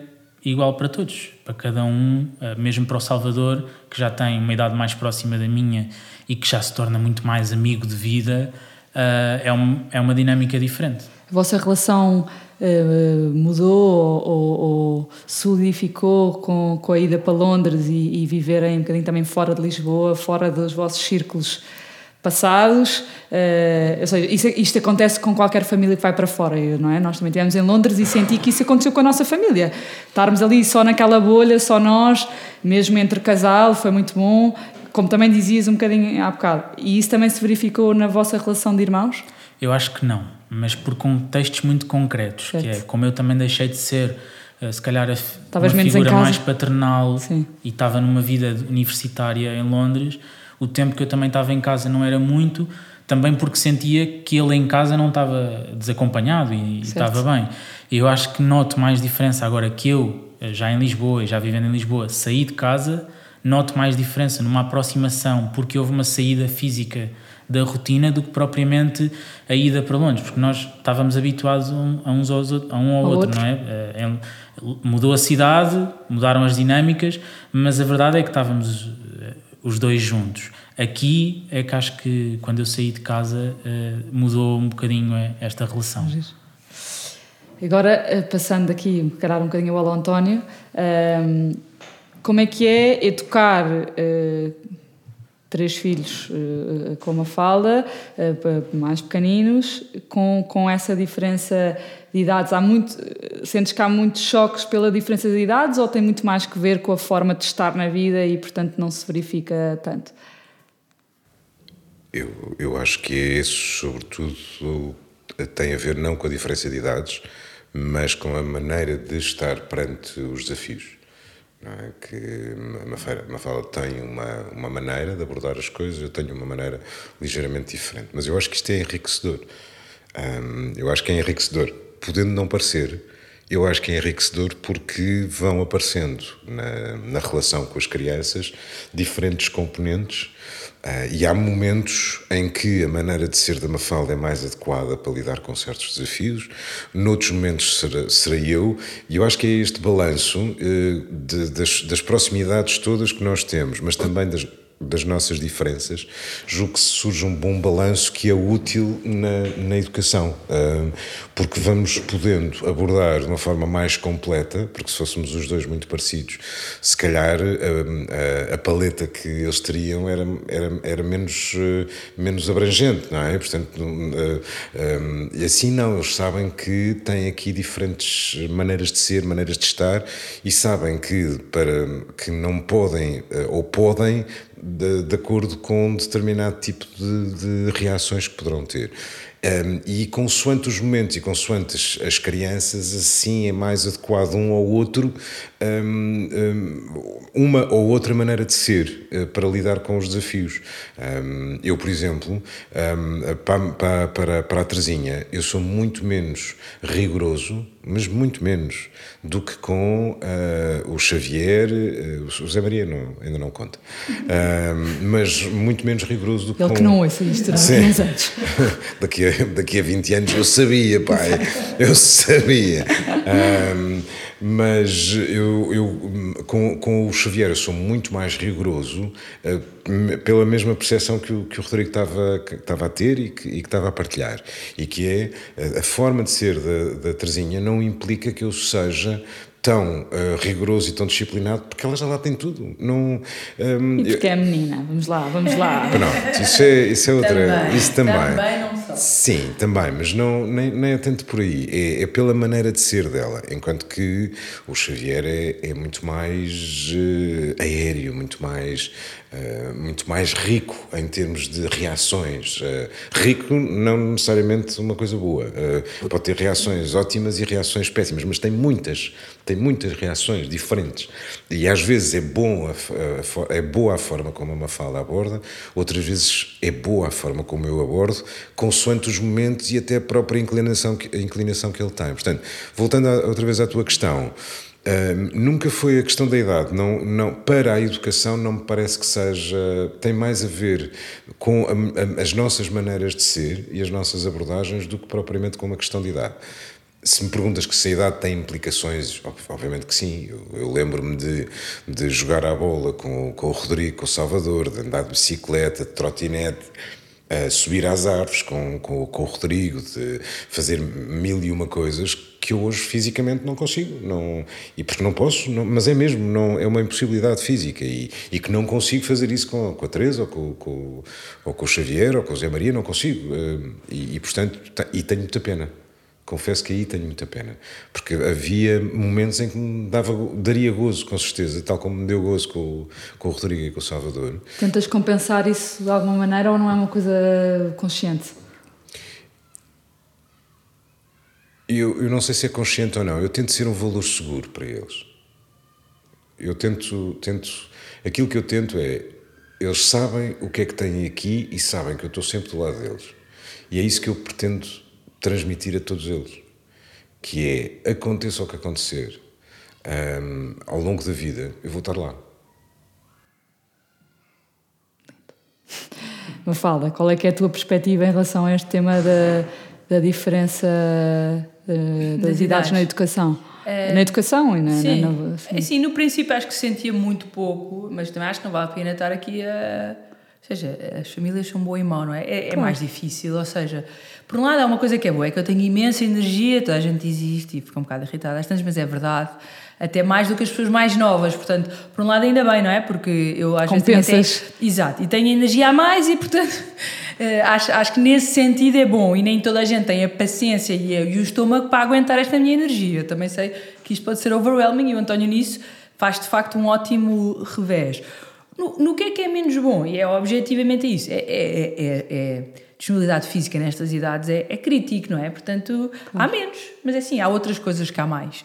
igual para todos, para cada um, eh, mesmo para o Salvador, que já tem uma idade mais próxima da minha e que já se torna muito mais amigo de vida, eh, é, um, é uma dinâmica diferente. A vossa relação uh, mudou ou, ou, solidificou com, com a ida para Londres e, e viverem um bocadinho também fora de Lisboa, fora dos vossos círculos passados, uh, ou seja, isso, isto acontece com qualquer família que vai para fora, não é? Nós também estivemos em Londres e senti que isso aconteceu com a nossa família. Estarmos ali só naquela bolha, só nós, mesmo entre casal, foi muito bom, como também dizias um bocadinho há bocado. E isso também se verificou na vossa relação de irmãos? Eu acho que não, mas por contextos muito concretos, certo. que é como eu também deixei de ser eh, se calhar a, uma figura mais paternal Sim. e estava numa vida universitária em Londres, o tempo que eu também estava em casa não era muito, também porque sentia que ele em casa não estava desacompanhado e, estava bem. Eu acho que noto mais diferença agora que eu, já em Lisboa e já vivendo em Lisboa, saí de casa, noto mais diferença numa aproximação porque houve uma saída física da rotina do que propriamente a ida para Londres, porque nós estávamos habituados a, uns aos, a um ao, outro, outro, não é? é? Mudou a cidade, mudaram as dinâmicas, mas a verdade é que estávamos os dois juntos. Aqui é que acho que quando eu saí de casa uh, mudou um bocadinho eh, esta relação. Agora, eh, passando aqui, um bocadinho ao António, ehm, como é que é educar uh, três filhos uh, com uma falda, mais pequeninos, com, com essa diferença de idades? Há muito, sentes que há muitos choques pela diferença de idades ou tem muito mais que ver com a forma de estar na vida e, portanto, não se verifica tanto? Eu, eu acho que é isso, sobretudo, tem a ver não com a diferença de idades, mas com a maneira de estar perante os desafios. É? Que a Mafalda tem uma, uma maneira de abordar as coisas, eu tenho uma maneira ligeiramente diferente. Mas eu acho que isto é enriquecedor. eu acho que é enriquecedor podendo não parecer, eu acho que é enriquecedor porque vão aparecendo na, na relação com as crianças diferentes componentes uh, e há momentos em que a maneira de ser da Mafalda é mais adequada para lidar com certos desafios, noutros momentos será, será eu, e eu acho que é este balanço uh, de, das, das proximidades todas que nós temos, mas também das das nossas diferenças, julgo que surge um bom balanço que é útil na, na educação, porque vamos podendo abordar de uma forma mais completa, porque se fôssemos os dois muito parecidos, se calhar uh, a, a, paleta que eles teriam era, era, era menos, uh, menos abrangente, não é? Portanto, e assim não, eles sabem que têm aqui diferentes maneiras de ser, maneiras de estar e sabem que, para, que não podem ou podem de, de acordo com um determinado tipo de, de reações que poderão ter. Um, e consoante os momentos e consoante as, as, crianças, assim é mais adequado um ou outro, um, um, uma ou outra maneira de ser uh, para lidar com os desafios. eu, por exemplo, para, para, para a Terezinha, eu sou muito menos rigoroso, mas muito menos, do que com uh, o Xavier, uh, o José Maria não, ainda não conta, mas muito menos rigoroso do que Ele com... que não ouça isto, não, é? anos. daqui a daqui a 20 anos eu sabia, pai, eu sabia. Mas eu, eu com, com o Xavier eu sou muito mais rigoroso uh, pela mesma percepção que o, que o Rodrigo estava, que estava a ter e que, e que estava a partilhar. E que é a, a forma de ser da, da Terezinha não implica que eu seja tão uh, rigoroso e tão disciplinado, porque ela já lá tem tudo. Não, um, e porque eu... é menina, vamos lá, vamos lá. Pronto, isso é, isso é outra. Também, isso também. Também Sim, também, mas não, nem, nem é tanto por aí. É, é pela maneira de ser dela. Enquanto que o Xavier é, é muito mais uh, aéreo, muito mais eh, muito mais rico em termos de reações. Uh, rico, não necessariamente uma coisa boa. Uh, pode ter reações ótimas e reações péssimas, mas tem muitas, tem muitas reações diferentes. E às vezes é, bom a, é boa a forma como a Mafalda aborda, outras vezes é boa a forma como eu abordo, consoante os momentos e até a própria inclinação que, a inclinação que ele tem. Portanto, voltando a, outra vez à tua questão, nunca foi a questão da idade. Não, não, para a educação, não me parece que seja. tem mais a ver com a, a, as nossas maneiras de ser e as nossas abordagens do que propriamente com uma questão de idade. Se me perguntas que se a idade tem implicações, obviamente que sim. Eu, eu lembro-me de, de jogar à bola com, com o Rodrigo, com o Salvador, de andar de bicicleta, de trotinete subir às árvores com, com, com, o Rodrigo, de fazer mil e uma coisas que eu hoje fisicamente não consigo. Não, e porque não posso, não, mas é mesmo, não, é uma impossibilidade física e, e que não consigo fazer isso com, com a Teresa ou com, com, ou com o Xavier ou com o Zé Maria, não consigo. Eh, e, e portanto, e tenho muita pena. Confesso que aí tenho muita pena, porque havia momentos em que me dava, daria gozo, com certeza, tal como me deu gozo com, com o Rodrigo e com o Salvador. Tentas compensar isso de alguma maneira ou não é uma coisa consciente? Eu, eu não sei se é consciente ou não, eu tento ser um valor seguro para eles. Eu tento, tento. Aquilo que eu tento é. Eles sabem o que é que têm aqui e sabem que eu estou sempre do lado deles. E é isso que eu pretendo transmitir a todos eles, que é, aconteça o que acontecer, um, ao longo da vida, eu vou estar lá. Mafalda, qual é que é a tua perspectiva em relação a este tema da, da diferença uh, das, das, idades, na educação? É, na educação e na, sim. Na, na, assim. Sim, no princípio acho que sentia muito pouco, mas também acho que não vale a pena estar aqui a ou seja, as famílias são boa e mau, não é? É, é mais difícil, ou seja, por um lado há uma coisa que é boa, é que eu tenho imensa energia, toda a gente existe e fica um bocado irritada às tantas, mas é verdade, até mais do que as pessoas mais novas, portanto, por um lado ainda bem, não é? Porque eu às Compensas. vezes tenho, exato, e tenho energia a mais e portanto eh, acho, acho que nesse sentido é bom e nem toda a gente tem a paciência e, e o estômago para aguentar esta minha energia, eu também sei que isto pode ser overwhelming e o António nisso faz de facto um ótimo revés. No, no que é que é menos bom? E é objetivamente isso. É, é, é, é disponibilidade física nestas idades é, é crítico, não é? Portanto, há menos, mas é assim, há outras coisas que há mais.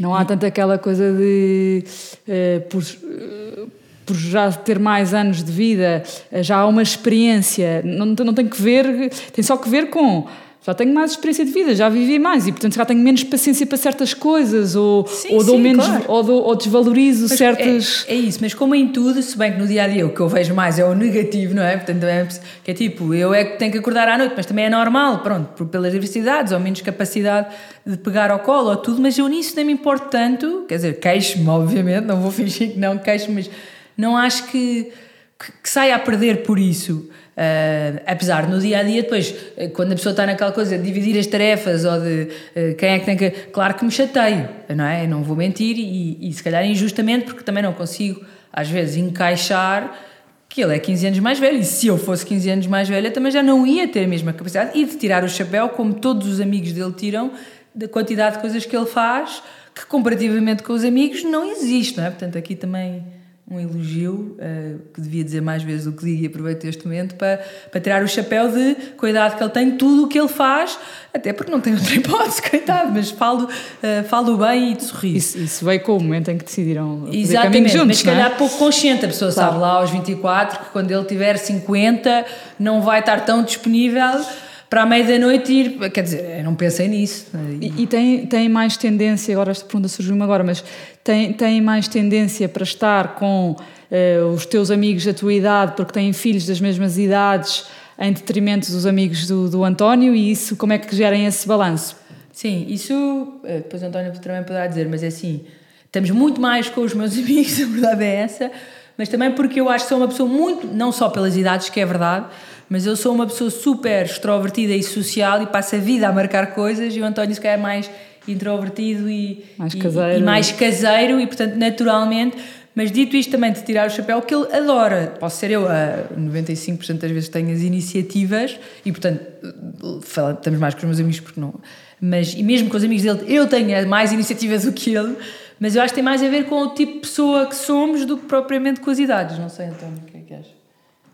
Não há e... tanto aquela coisa de. Uh, por, uh, por já ter mais anos de vida, já há uma experiência, não, não tem que ver, tem só que ver com já tenho mais experiência de vida, já vivi mais e, portanto, já tenho menos paciência para certas coisas ou, sim, ou dou sim, menos claro. ou, dou, ou desvalorizo mas certas. É, é, isso, mas como em tudo, se bem que no dia a dia o que eu vejo mais é o negativo, não é? Portanto, é, que é tipo, eu é que tenho que acordar à noite, mas também é normal, pronto, pelas diversidades ou menos capacidade de pegar ao colo ou tudo, mas eu nisso nem me importo tanto, quer dizer, queixo-me, obviamente, não vou fingir que não queixo, mas não acho que que, que saia a perder por isso. Uh, apesar no dia a dia, depois, eh, quando a pessoa está naquela coisa de dividir as tarefas ou de uh, quem é que tem que. Claro que me chateio, não é? não vou mentir e, e se calhar injustamente, porque também não consigo, às vezes, encaixar que ele é 15 anos mais velho e se eu fosse 15 anos mais velha também já não ia ter a mesma capacidade e de tirar o chapéu, como todos os amigos dele tiram, da quantidade de coisas que ele faz, que comparativamente com os amigos não existe, não é? Portanto, aqui também um elogio, uh, que devia dizer mais vezes do que digo e aproveito este momento para, para tirar o chapéu de cuidado que ele tem, tudo o que ele faz, até porque não tem outra hipótese, coitado, mas falo, uh, falo bem e de sorriso. Isso, isso veio com o momento em que decidiram Exatamente, juntos, mas se é? calhar é? pouco consciente, a pessoa claro. sabe lá aos 24 que quando ele tiver 50 não vai estar tão disponível para a meia da noite ir. Quer dizer, não pensei nisso. E, e, tem, tem mais tendência, agora esta pergunta surgiu-me agora, mas tem, tem mais tendência para estar com uh, os teus amigos da tua idade, porque têm filhos das mesmas idades, em detrimento dos amigos do, do António, e isso, como é que gerem esse balanço? Sim, isso, eh, depois o António também poderá dizer, mas é assim, estamos muito mais com os meus amigos, a verdade é essa, mas também porque eu acho que sou uma pessoa muito, não só pelas idades, que é verdade, mas eu sou uma pessoa super extrovertida e social e passo a vida a marcar coisas e o António se calhar é mais introvertido e mais e, caseiro. E, mais caseiro e portanto naturalmente. Mas dito isto também de tirar o chapéu que ele adora. Posso ser eu a 95% das vezes tenho as iniciativas e portanto estamos mais com os meus amigos porque não mas e mesmo com os amigos dele eu tenho mais iniciativas do que ele mas eu acho que tem mais a ver com o tipo de pessoa que somos do que propriamente com as idades. Não sei António o que é que achas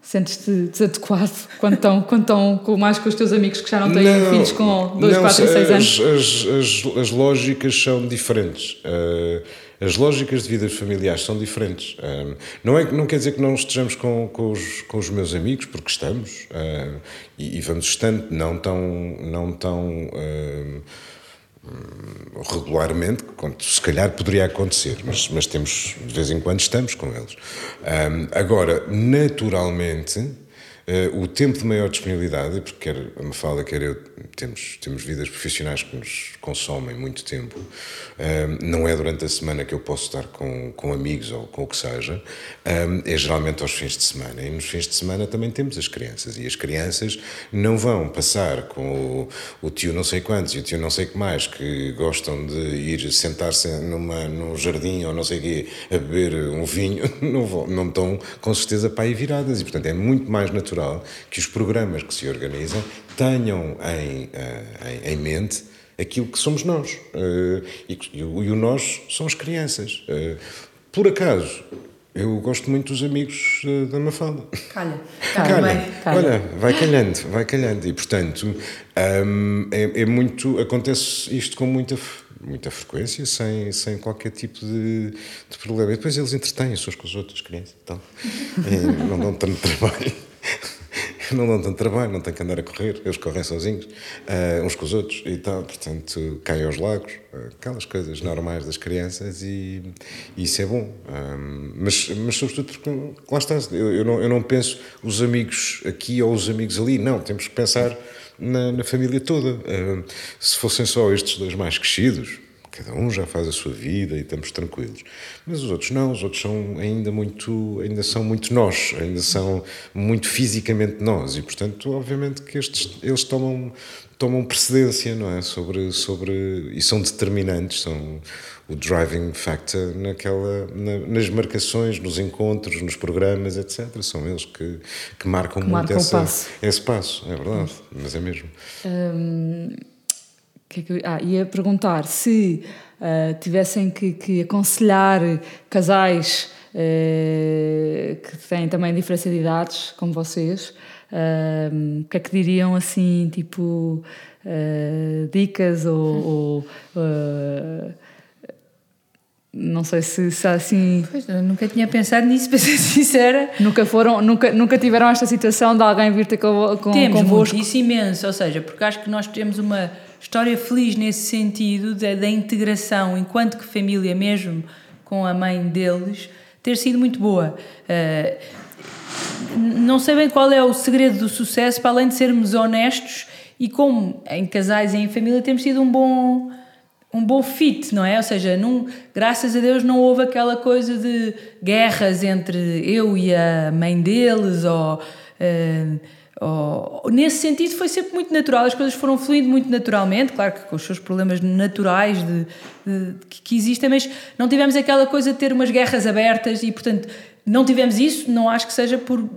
Sentes-te desadequado quando estão, quando estão com, mais com os teus amigos que já não têm não, filhos com 2, 4 e 6 anos? As, as, as, lógicas são diferentes. Uh, as lógicas de vidas familiares são diferentes. Uh, não, é, não quer dizer que não estejamos com, com, os, com os meus amigos, porque estamos. Uh, e, e, vamos estando, não tão. Não tão regularmente, se calhar poderia acontecer, mas, mas temos, de vez em quando estamos com eles. Um, agora, naturalmente, o tempo de maior disponibilidade, porque quer a Mafalda, quer eu, temos, temos vidas profissionais que nos consomem muito tempo, uh, não é durante a semana que eu posso estar com, com amigos ou com o que seja, uh, é geralmente aos fins de semana. E nos fins de semana também temos as crianças, e as crianças não vão passar com o, o tio não sei quantos e o tio não sei que mais, que gostam de ir sentar-se numa, num jardim ou não sei o quê, a beber um vinho, não, vão, não estão com certeza para aí viradas, e portanto é muito mais natural que os programas que se organizam tenham em, eh, em, em mente aquilo que somos nós. Uh, e, e, o nós são as crianças. Uh, por acaso, eu gosto muito dos amigos da Mafalda. Calha. Calha. Calha. Calha. Olha, vai calhando, vai calhando. E, portanto, um, é, é, muito... Acontece isto com muita, muita frequência, sem, sem qualquer tipo de, de problema. E depois eles entretêm-se uns com os outros, crianças. Então, não dão tanto trabalho. não dão tanto trabalho, não têm que andar a correr, eles correm sozinhos, uh, uns com os outros e tal, portanto, caem aos lagos, uh, aquelas coisas normais das crianças e, e isso é bom. Um, mas, mas, sobretudo, porque lá está, eu, eu, não, eu não penso os amigos aqui ou os amigos ali, não, temos que pensar na, na família toda. Uh, se fossem só estes dois mais crescidos, cada um já faz a sua vida e estamos tranquilos. Mas os outros não, os outros são ainda muito, ainda são muito nós, ainda são muito fisicamente nós e portanto, obviamente que estes eles tomam tomam precedência, não é, sobre sobre e são determinantes, são o driving factor naquela na, nas marcações, nos encontros, nos programas, etc. São eles que, que marcam que muito marcam essa, passo. esse passo, é verdade, mas é mesmo. Hum que é que eu, ah, ia perguntar se uh, tivessem que, que, aconselhar casais uh, que têm também diferença de idades, como vocês, uh, o que é que diriam assim, tipo, dicas ou. ou não sei se, se assim. Pois, nunca tinha pensado nisso, para ser sincera. Nunca foram, nunca, nunca tiveram esta situação de alguém vir ter com, com, Temos convosco? Temos isso imenso, ou seja, porque acho que nós temos uma história feliz nesse sentido da, da integração, enquanto que família mesmo, com a mãe deles, ter sido muito boa. Uh, não sei bem qual é o segredo do sucesso, para além de sermos honestos e como em casais e em família temos tido um bom um bom fit, não é? Ou seja, num, graças a Deus não houve aquela coisa de guerras entre eu e a mãe deles, ou, uh, ou, nesse sentido foi sempre muito natural, as coisas foram fluindo muito naturalmente, claro que com os seus problemas naturais de, de, que, que existem, mas não tivemos aquela coisa de ter umas guerras abertas e, portanto, não tivemos isso, não acho que seja por,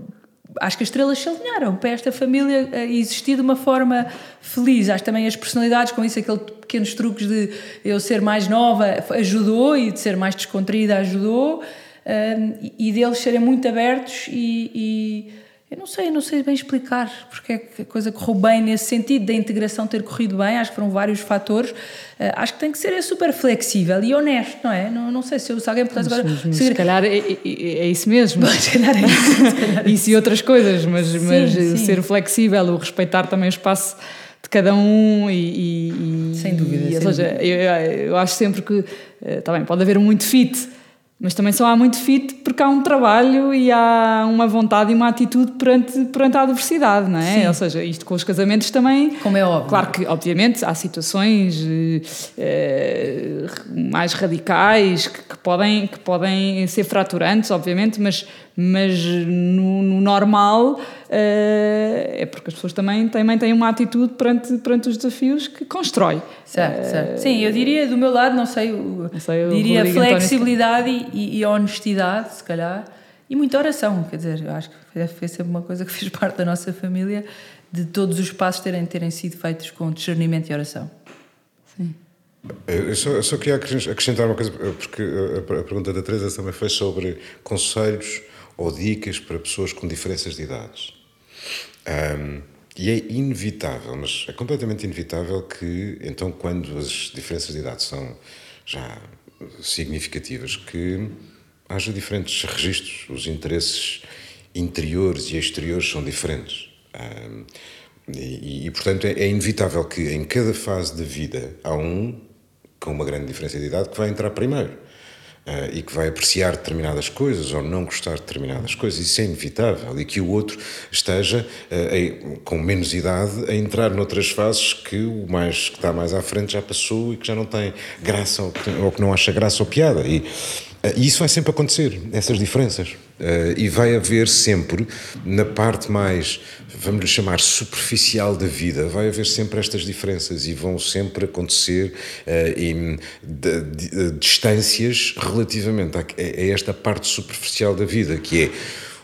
acho que as estrelas se alinharam para esta família existir de uma forma feliz. Acho também as personalidades, com isso, aqueles pequenos truques de eu ser mais nova ajudou e de ser mais descontraída ajudou, um, e deles serem muito abertos e, e eu não sei, não sei bem explicar porque é que a coisa correu bem nesse sentido, da integração ter corrido bem, acho que foram vários fatores. Uh, acho que tem que ser super flexível e honesto, não é? Não, não sei se, eu, se alguém pudesse agora. Mas, se... se calhar é, é, é, isso mesmo. se calhar é isso. Calhar é isso e outras coisas, mas, sim, mas sim. ser flexível, o respeitar também o espaço de cada um e. e sem dúvida. E, sem ou seja, dúvida. Eu, eu acho sempre que. Está eh, bem, pode haver um muito fit mas também só há muito fit porque há um trabalho e há uma vontade e uma atitude perante, perante a adversidade, não é? Sim. Ou seja, isto com os casamentos também. Como é óbvio. Claro que, obviamente, há situações eh, mais radicais que, que, podem, que podem ser fraturantes, obviamente, mas, mas no, no normal eh, é porque as pessoas também, também têm uma atitude perante, perante os desafios que constrói. Certo, certo. Sim, eu diria do meu lado, não sei, não sei diria flexibilidade e, e, honestidade, se calhar, e muita oração, quer dizer, eu acho que foi sempre uma coisa que fez parte da nossa família, de todos os passos terem, terem sido feitos com discernimento e oração. Sim. Eu só, eu só queria acrescentar uma coisa, porque a, a pergunta da Teresa também foi sobre conselhos ou dicas para pessoas com diferenças de idades. Um, e é inevitável, mas é completamente inevitável que, então, quando as diferenças de idade são já significativas, que haja diferentes registros, os interesses interiores e exteriores são diferentes. Um, e, e, portanto, é, é inevitável que em cada fase da vida há um com uma grande diferença de idade que vai entrar primeiro. Uh, e que vai apreciar determinadas coisas ou não gostar de determinadas coisas, isso é inevitável, e que o outro esteja uh, com menos idade a entrar noutras fases que o mais que está mais à frente já passou e que já não tem graça ou que, ou que não acha graça ou piada. E, e isso vai sempre acontecer, essas diferenças. Uh, e vai haver sempre, na parte mais, vamos chamar, superficial da vida, vai haver sempre estas diferenças e vão sempre acontecer uh, em distâncias relativamente a esta parte superficial da vida, que é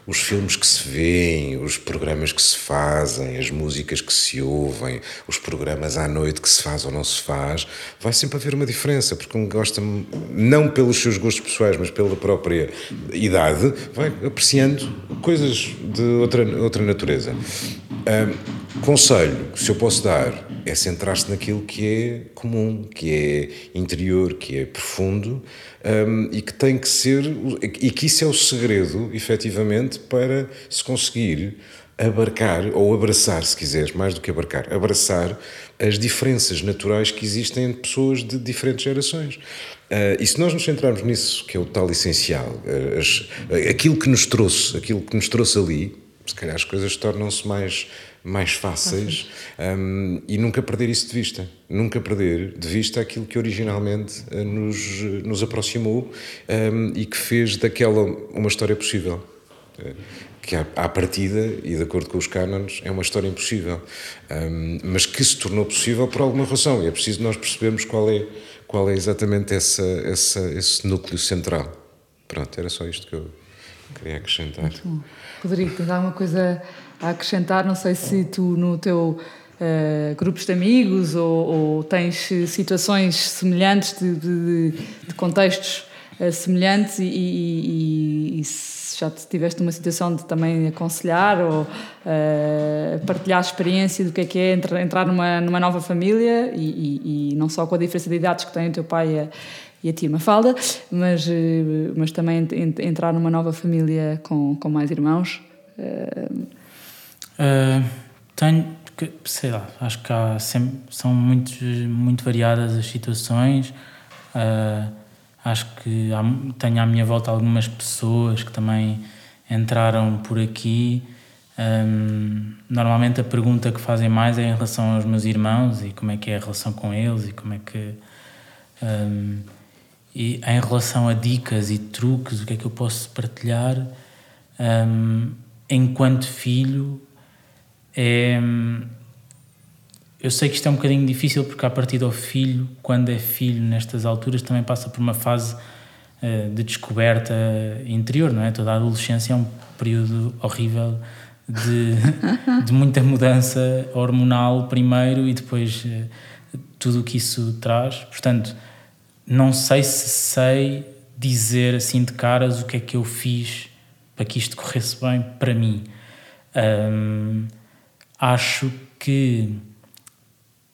os filmes que se veem, os programas que se fazem, as músicas que se ouvem, os programas à noite que se faz ou não se faz, vai sempre haver uma diferença, porque um gosta, não pelos seus gostos pessoais, mas pela própria idade, vai apreciando coisas de outra, outra natureza. Um, conselho que se eu posso dar é centrar-se naquilo que é comum, que é interior, que é profundo um, e que tem que ser, e que isso é o segredo, efetivamente, para se conseguir abarcar, ou abraçar, se quiseres, mais do que abarcar, abraçar as diferenças naturais que existem entre pessoas de diferentes gerações. Uh, e se nós nos centrarmos nisso, que é o tal essencial, uh, as, uh, aquilo que nos trouxe, aquilo que nos trouxe ali, se calhar as coisas tornam-se mais mais fáceis um, e nunca perder isso de vista. Nunca perder de vista aquilo que originalmente uh, nos, nos aproximou um, e que fez daquela uma história possível. Uh, que à, partida, e de acordo com os cânones, é uma história impossível, um, mas que se tornou possível por alguma razão, e é preciso nós percebermos qual é, qual é exatamente essa, essa, esse núcleo central. Pronto, era só isto que eu queria acrescentar. Rodrigo, tens alguma coisa a acrescentar? Não sei se tu no teu uh, grupos de amigos ou, ou, tens situações semelhantes de, de, de contextos uh, semelhantes e, e, e, se já tiveste uma situação de também aconselhar ou uh, partilhar a experiência do que é que é entrar, entrar numa, numa nova família e, e, não só com a diferença de idades que tem o teu pai e a, e a tia Mafalda, mas, mas também entrar numa nova família com, com mais irmãos. Uh, Uh, tenho, sei lá, acho que há sempre, são muito, muito variadas as situações. Uh, acho que há, tenho à minha volta algumas pessoas que também entraram por aqui. Um, normalmente a pergunta que fazem mais é em relação aos meus irmãos e como é que é a relação com eles e como é que Um, e em relação a dicas e truques, o que é que eu posso partilhar? Um, enquanto filho, é, eu sei que isto é um bocadinho difícil porque, a partir do filho, quando é filho nestas alturas, também passa por uma fase uh, de descoberta interior, não é? Toda a adolescência é um período horrível de, de muita mudança hormonal primeiro e depois uh, tudo o que isso traz. Portanto, não sei se sei dizer assim de caras o que é que eu fiz para que isto corresse bem para mim. Um, acho que,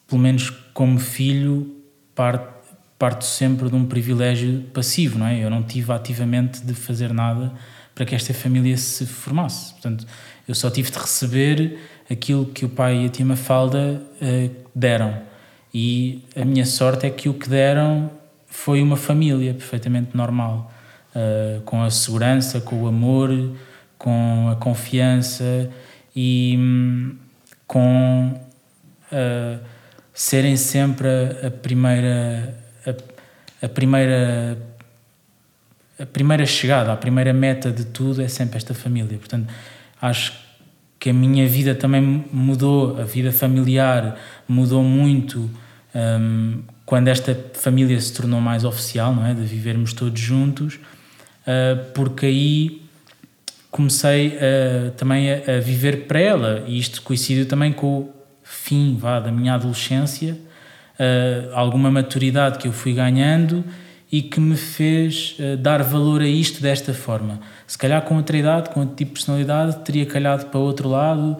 pelo menos como filho, parto, sempre de um privilégio passivo, não é? Eu não tive ativamente de fazer nada para que esta família se formasse. Portanto, eu só tive de receber aquilo que o pai e a tia Mafalda uh, deram. E a minha sorte é que o que deram foi uma família perfeitamente normal, uh, com a segurança, com o amor, com a confiança e um, com uh, serem sempre a, a primeira a, a, primeira a primeira chegada, a primeira meta de tudo é sempre esta família. Portanto, acho que a minha vida também mudou, a vida familiar mudou muito um, quando esta família se tornou mais oficial, não é? De vivermos todos juntos, uh, porque aí comecei uh, também a, a, viver para ela e isto coincidiu também com o fim vá, da minha adolescência, uh, alguma maturidade que eu fui ganhando e que me fez uh, dar valor a isto desta forma. Se calhar com outra idade, com outro tipo de personalidade, teria calhado para outro lado,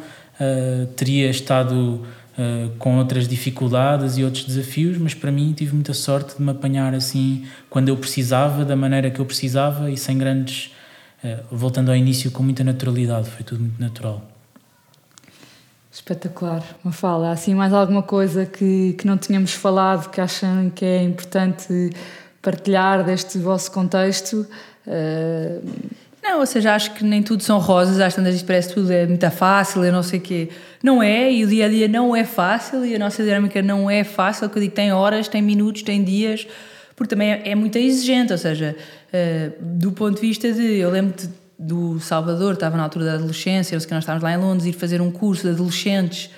teria estado uh, com outras dificuldades e outros desafios, mas para mim tive muita sorte de me apanhar assim quando eu precisava, da maneira que eu precisava e sem grandes. Uh, voltando ao início, com muita naturalidade, foi tudo muito natural. Espetacular. Uma fala. Assim, mais alguma coisa que, que não tínhamos falado que acham que é importante partilhar deste vosso contexto? Uh... Não, ou seja, acho que nem tudo são rosas, às tantas parece tudo é muito fácil, eu não sei o quê. Não é, e o dia a dia não é fácil, e a nossa dinâmica não é fácil, que eu digo, tem horas, tem minutos, tem dias, porque também é, é muito exigente, ou seja, uh, do ponto de vista de. Eu lembro de, do Salvador, estava na altura da adolescência, que nós estávamos lá em Londres, ir fazer um curso de adolescentes,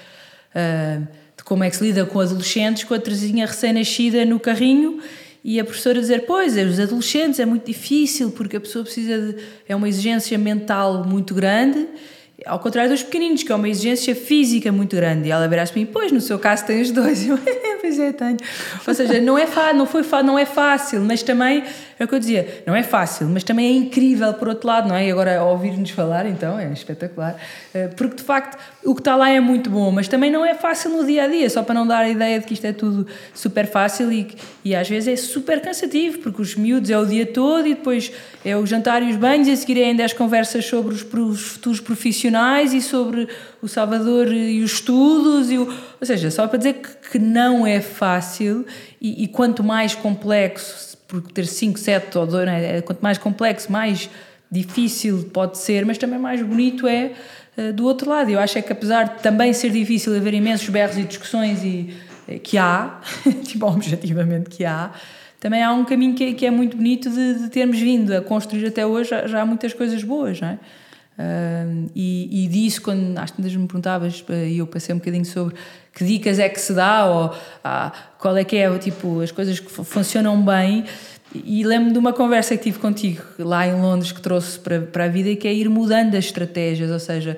uh, de como é que se lida com adolescentes, com a Terezinha recém-nascida no carrinho e a professora dizer: Pois, é, os adolescentes é muito difícil porque a pessoa precisa de. é uma exigência mental muito grande, ao contrário dos pequeninos, que é uma exigência física muito grande. E ela virá para mim: Pois, no seu caso tem os dois. Eu, pois é, tenho. Ou seja, não é, não, foi, não é fácil, mas também é o que eu dizia, não é fácil, mas também é incrível por outro lado, não é? E agora ouvir-nos falar, então, é espetacular. Eh, porque de facto o que está lá é muito bom, mas também não é fácil no dia a dia, só para não dar a ideia de que isto é tudo super fácil e, e às vezes é super cansativo, porque os miúdos é o dia todo e depois é o jantar e os banhos, e a seguir é ainda as conversas sobre os, os futuros profissionais e sobre o Salvador e os estudos, e o, ou seja, só para dizer que, que não é fácil e, e quanto mais complexo porque ter 5, 7 ou 2, é? quanto mais complexo, mais difícil pode ser, mas também mais bonito é uh, do outro lado. Eu acho é que apesar de também ser difícil haver imensos berros e discussões e uh, que há, tipo, objetivamente que há, também há um caminho que é, que é muito bonito de, de, termos vindo a construir até hoje, já, já há muitas coisas boas, não é? Uh, e, e, disso, quando às tantas me perguntavas, e eu pensei um bocadinho sobre que dicas é que se dá, ou ah, qual é que é tipo, as coisas que funcionam bem. E lembro de uma conversa que tive contigo lá em Londres que trouxe para, para a vida, que é ir mudando as estratégias, ou seja,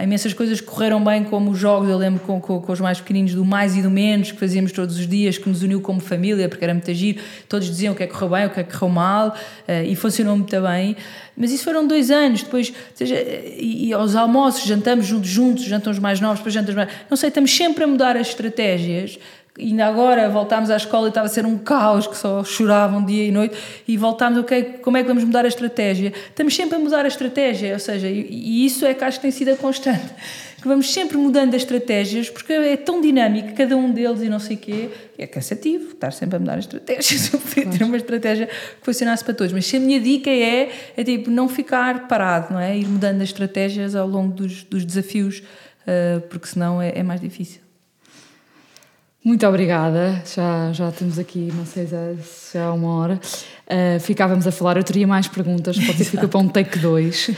imensas coisas que correram bem, como os jogos, eu lembro com, com, com, os mais pequeninos do mais e do menos, que fazíamos todos os dias, que nos uniu como família, porque era muito agir, todos diziam o que é que correu bem, o que é que correu mal, uh, e funcionou muito bem. Mas isso foram dois anos, depois, seja, e, e, aos almoços, jantamos juntos, juntos, jantam os mais novos, depois jantam os mais... Não sei, estamos sempre a mudar as estratégias, ainda agora voltámos à escola e estava a ser um caos, que só choravam dia e noite, e voltámos, ok, como é que vamos mudar a estratégia? Estamos sempre a mudar a estratégia, ou seja, e, isso é que acho que tem sido a constante, que vamos sempre mudando as estratégias, porque é tão dinâmico, cada um deles e não sei o quê, é cansativo estar sempre a mudar as estratégias, eu podia ter uma estratégia que funcionasse para todos, mas a minha dica é, é tipo, não ficar parado, não é? Ir mudando as estratégias ao longo dos, dos desafios, uh, porque senão é, é mais difícil. Muito obrigada. Já, já temos aqui, não sei se já há uma hora. Uh, ficávamos a falar, eu teria mais perguntas, pode ser que fica para um take 2. Uh,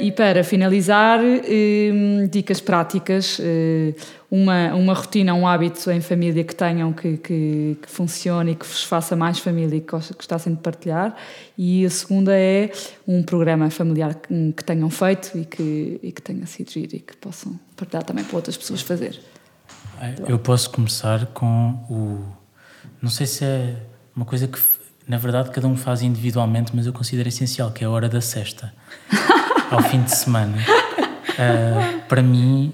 e para finalizar, uh, dicas práticas, uma, uma rotina, um hábito em família que tenham que, que, que funcione e que vos faça mais família e que gostassem de partilhar. E a segunda é um programa familiar que, que tenham feito e que, e que tenha sido giro e que possam partilhar também para outras pessoas fazer. Eu posso começar com o. Não sei se é uma coisa que, na verdade, cada um faz individualmente, mas eu considero essencial, que é a hora da sexta, ao fim de semana. Uh, para mim,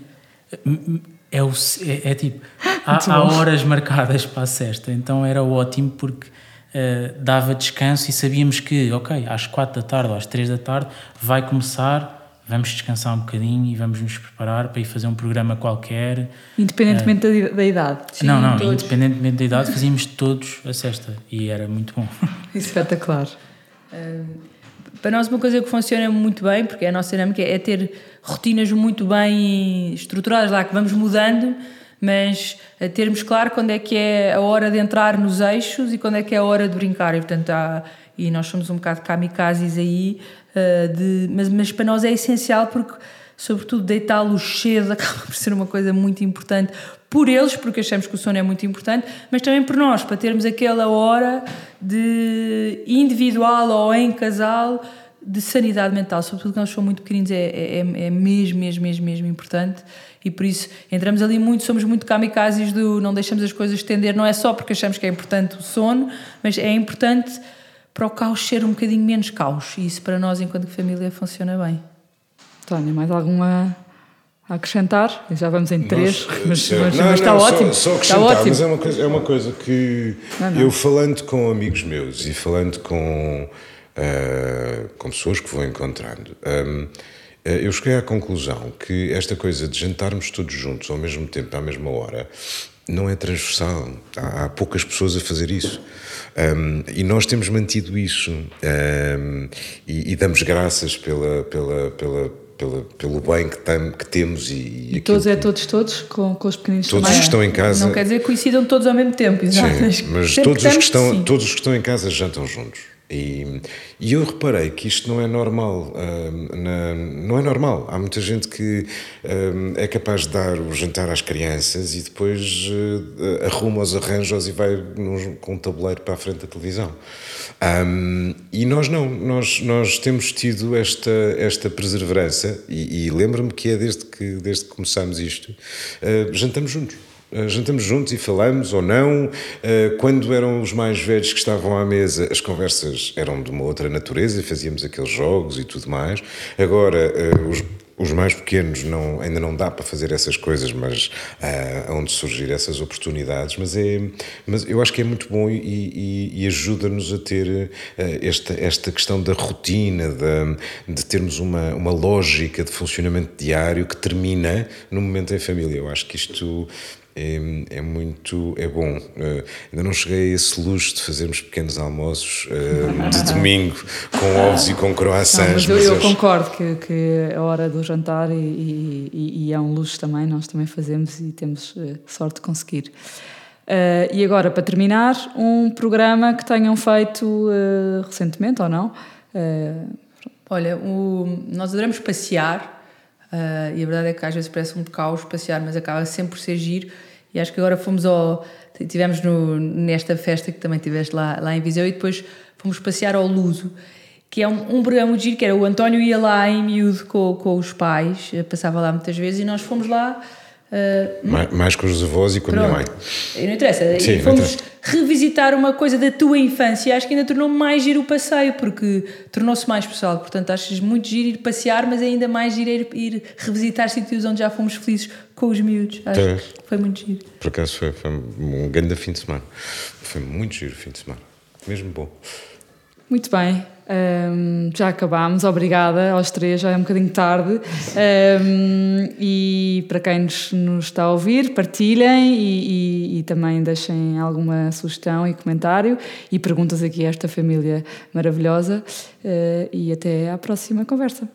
é, o, é, é tipo. Há, há, horas marcadas para a sexta, então era ótimo porque uh, dava descanso e sabíamos que, ok, às quatro da tarde ou às três da tarde vai começar vamos descansar um bocadinho e vamos nos preparar para ir fazer um programa qualquer. Independentemente uh, da, da, idade. Sim, não, não, todos. independentemente da idade, fazíamos todos a sexta e era muito bom. Espetacular. Uh, para nós, uma coisa que funciona muito bem, porque é a nossa dinâmica, é ter rotinas muito bem estruturadas lá, que vamos mudando, mas a termos claro quando é que é a hora de entrar nos eixos e quando é que é a hora de brincar. E, portanto, há, e nós somos um bocado kamikazes aí, uh, de, mas, mas para nós é essencial porque, sobretudo, deitá-los cedo acaba por ser uma coisa muito importante por eles, porque achamos que o sono é muito importante, mas também por nós, para termos aquela hora de individual ou em casal de sanidade mental, sobretudo quando são muito pequeninos, é, é, é mesmo, mesmo, mesmo, mesmo importante. E por isso entramos ali muito, somos muito kamikazes do não deixamos as coisas estender, não é só porque achamos que é importante o sono, mas é importante para o caos ser um bocadinho menos caos. E isso para nós, enquanto família, funciona bem. Tânia, mais alguma a acrescentar? Já vamos em três, mas, mas, não, mas está não, ótimo. Só, está ótimo. mas é uma coisa, é uma coisa que não, eu falando com amigos meus e falando com, uh, com pessoas que vou encontrando. Um, eh, eu cheguei à conclusão que esta coisa de jantarmos todos juntos ao mesmo tempo, à mesma hora, não é transversal. Há, há poucas pessoas a fazer isso. Um, e nós temos mantido isso um, e, e, damos graças pela, pela, pela, pela, pelo bem que, tam, que temos. E, e todos é todos, todos, com, com os pequeninos Todos também. que estão em casa. Não quer dizer que coincidam todos ao mesmo tempo, exato. Sim, mas todos os, que estão, todos os que estão em casa jantam juntos. E, e, eu reparei que isto não é normal. Uh, na, não é normal. Há muita gente que uh, é capaz de dar o jantar às crianças e depois uh, arruma os arranjos e vai com um tabuleiro para a frente da televisão. Um, e nós não. Nós, nós temos tido esta, esta perseverança e, e lembro-me que é desde que, desde que começámos isto, jantamos juntos. Eh, jantamos juntos e falamos ou não. Eh, quando eram os mais velhos que estavam à mesa, as conversas eram de uma outra natureza e fazíamos aqueles jogos e tudo mais. Agora, eh, os, os mais pequenos não, ainda não dá para fazer essas coisas, mas uh, onde surgir essas oportunidades. Mas, é, mas eu acho que é muito bom e, e, e ajuda-nos a ter uh, esta, esta questão da rotina, de, de termos uma, uma lógica de funcionamento diário que termina no momento em família. Eu acho que isto é, é muito é bom. Uh, ainda não cheguei a esse luxo de fazermos pequenos almoços uh, de domingo com ovos e com croissants. Não, mas eu, eu concordo que, que é hora do jantar e, e, e, é um luxo também, nós também fazemos e temos uh, sorte de conseguir. e agora, para terminar, um programa que tenham feito recentemente ou não? Olha, o, nós adoramos passear Uh, e a verdade é que às vezes parece um caos passear, mas acaba sempre por ser giro. E acho que agora fomos ao. Tivemos no, nesta festa que também tiveste lá, lá em Viseu e depois fomos passear ao Luso, que é um, um programa muito giro, que era o António ia lá em miúdo com, com os pais, eh, passava lá muitas vezes e nós fomos lá Uh, mais, mais, com os avós e com pronto. a minha mãe. Não interessa. Sim, e fomos interessa. revisitar uma coisa da tua infância e acho que ainda tornou mais giro o passeio, porque tornou-se mais pessoal. Portanto, achas muito giro ir passear, mas ainda mais giro ir, ir revisitar sítios onde já fomos felizes com os miúdos. Acho é. foi muito giro. Por acaso foi, foi um grande fim de semana. Foi muito giro o fim de semana. Mesmo bom. Muito bem. Um, já acabámos, obrigada aos três, já é um bocadinho tarde. Um, e para quem nos, nos, está a ouvir, partilhem e, e, e, também deixem alguma sugestão e comentário e perguntas aqui a esta família maravilhosa. Uh, e até à próxima conversa.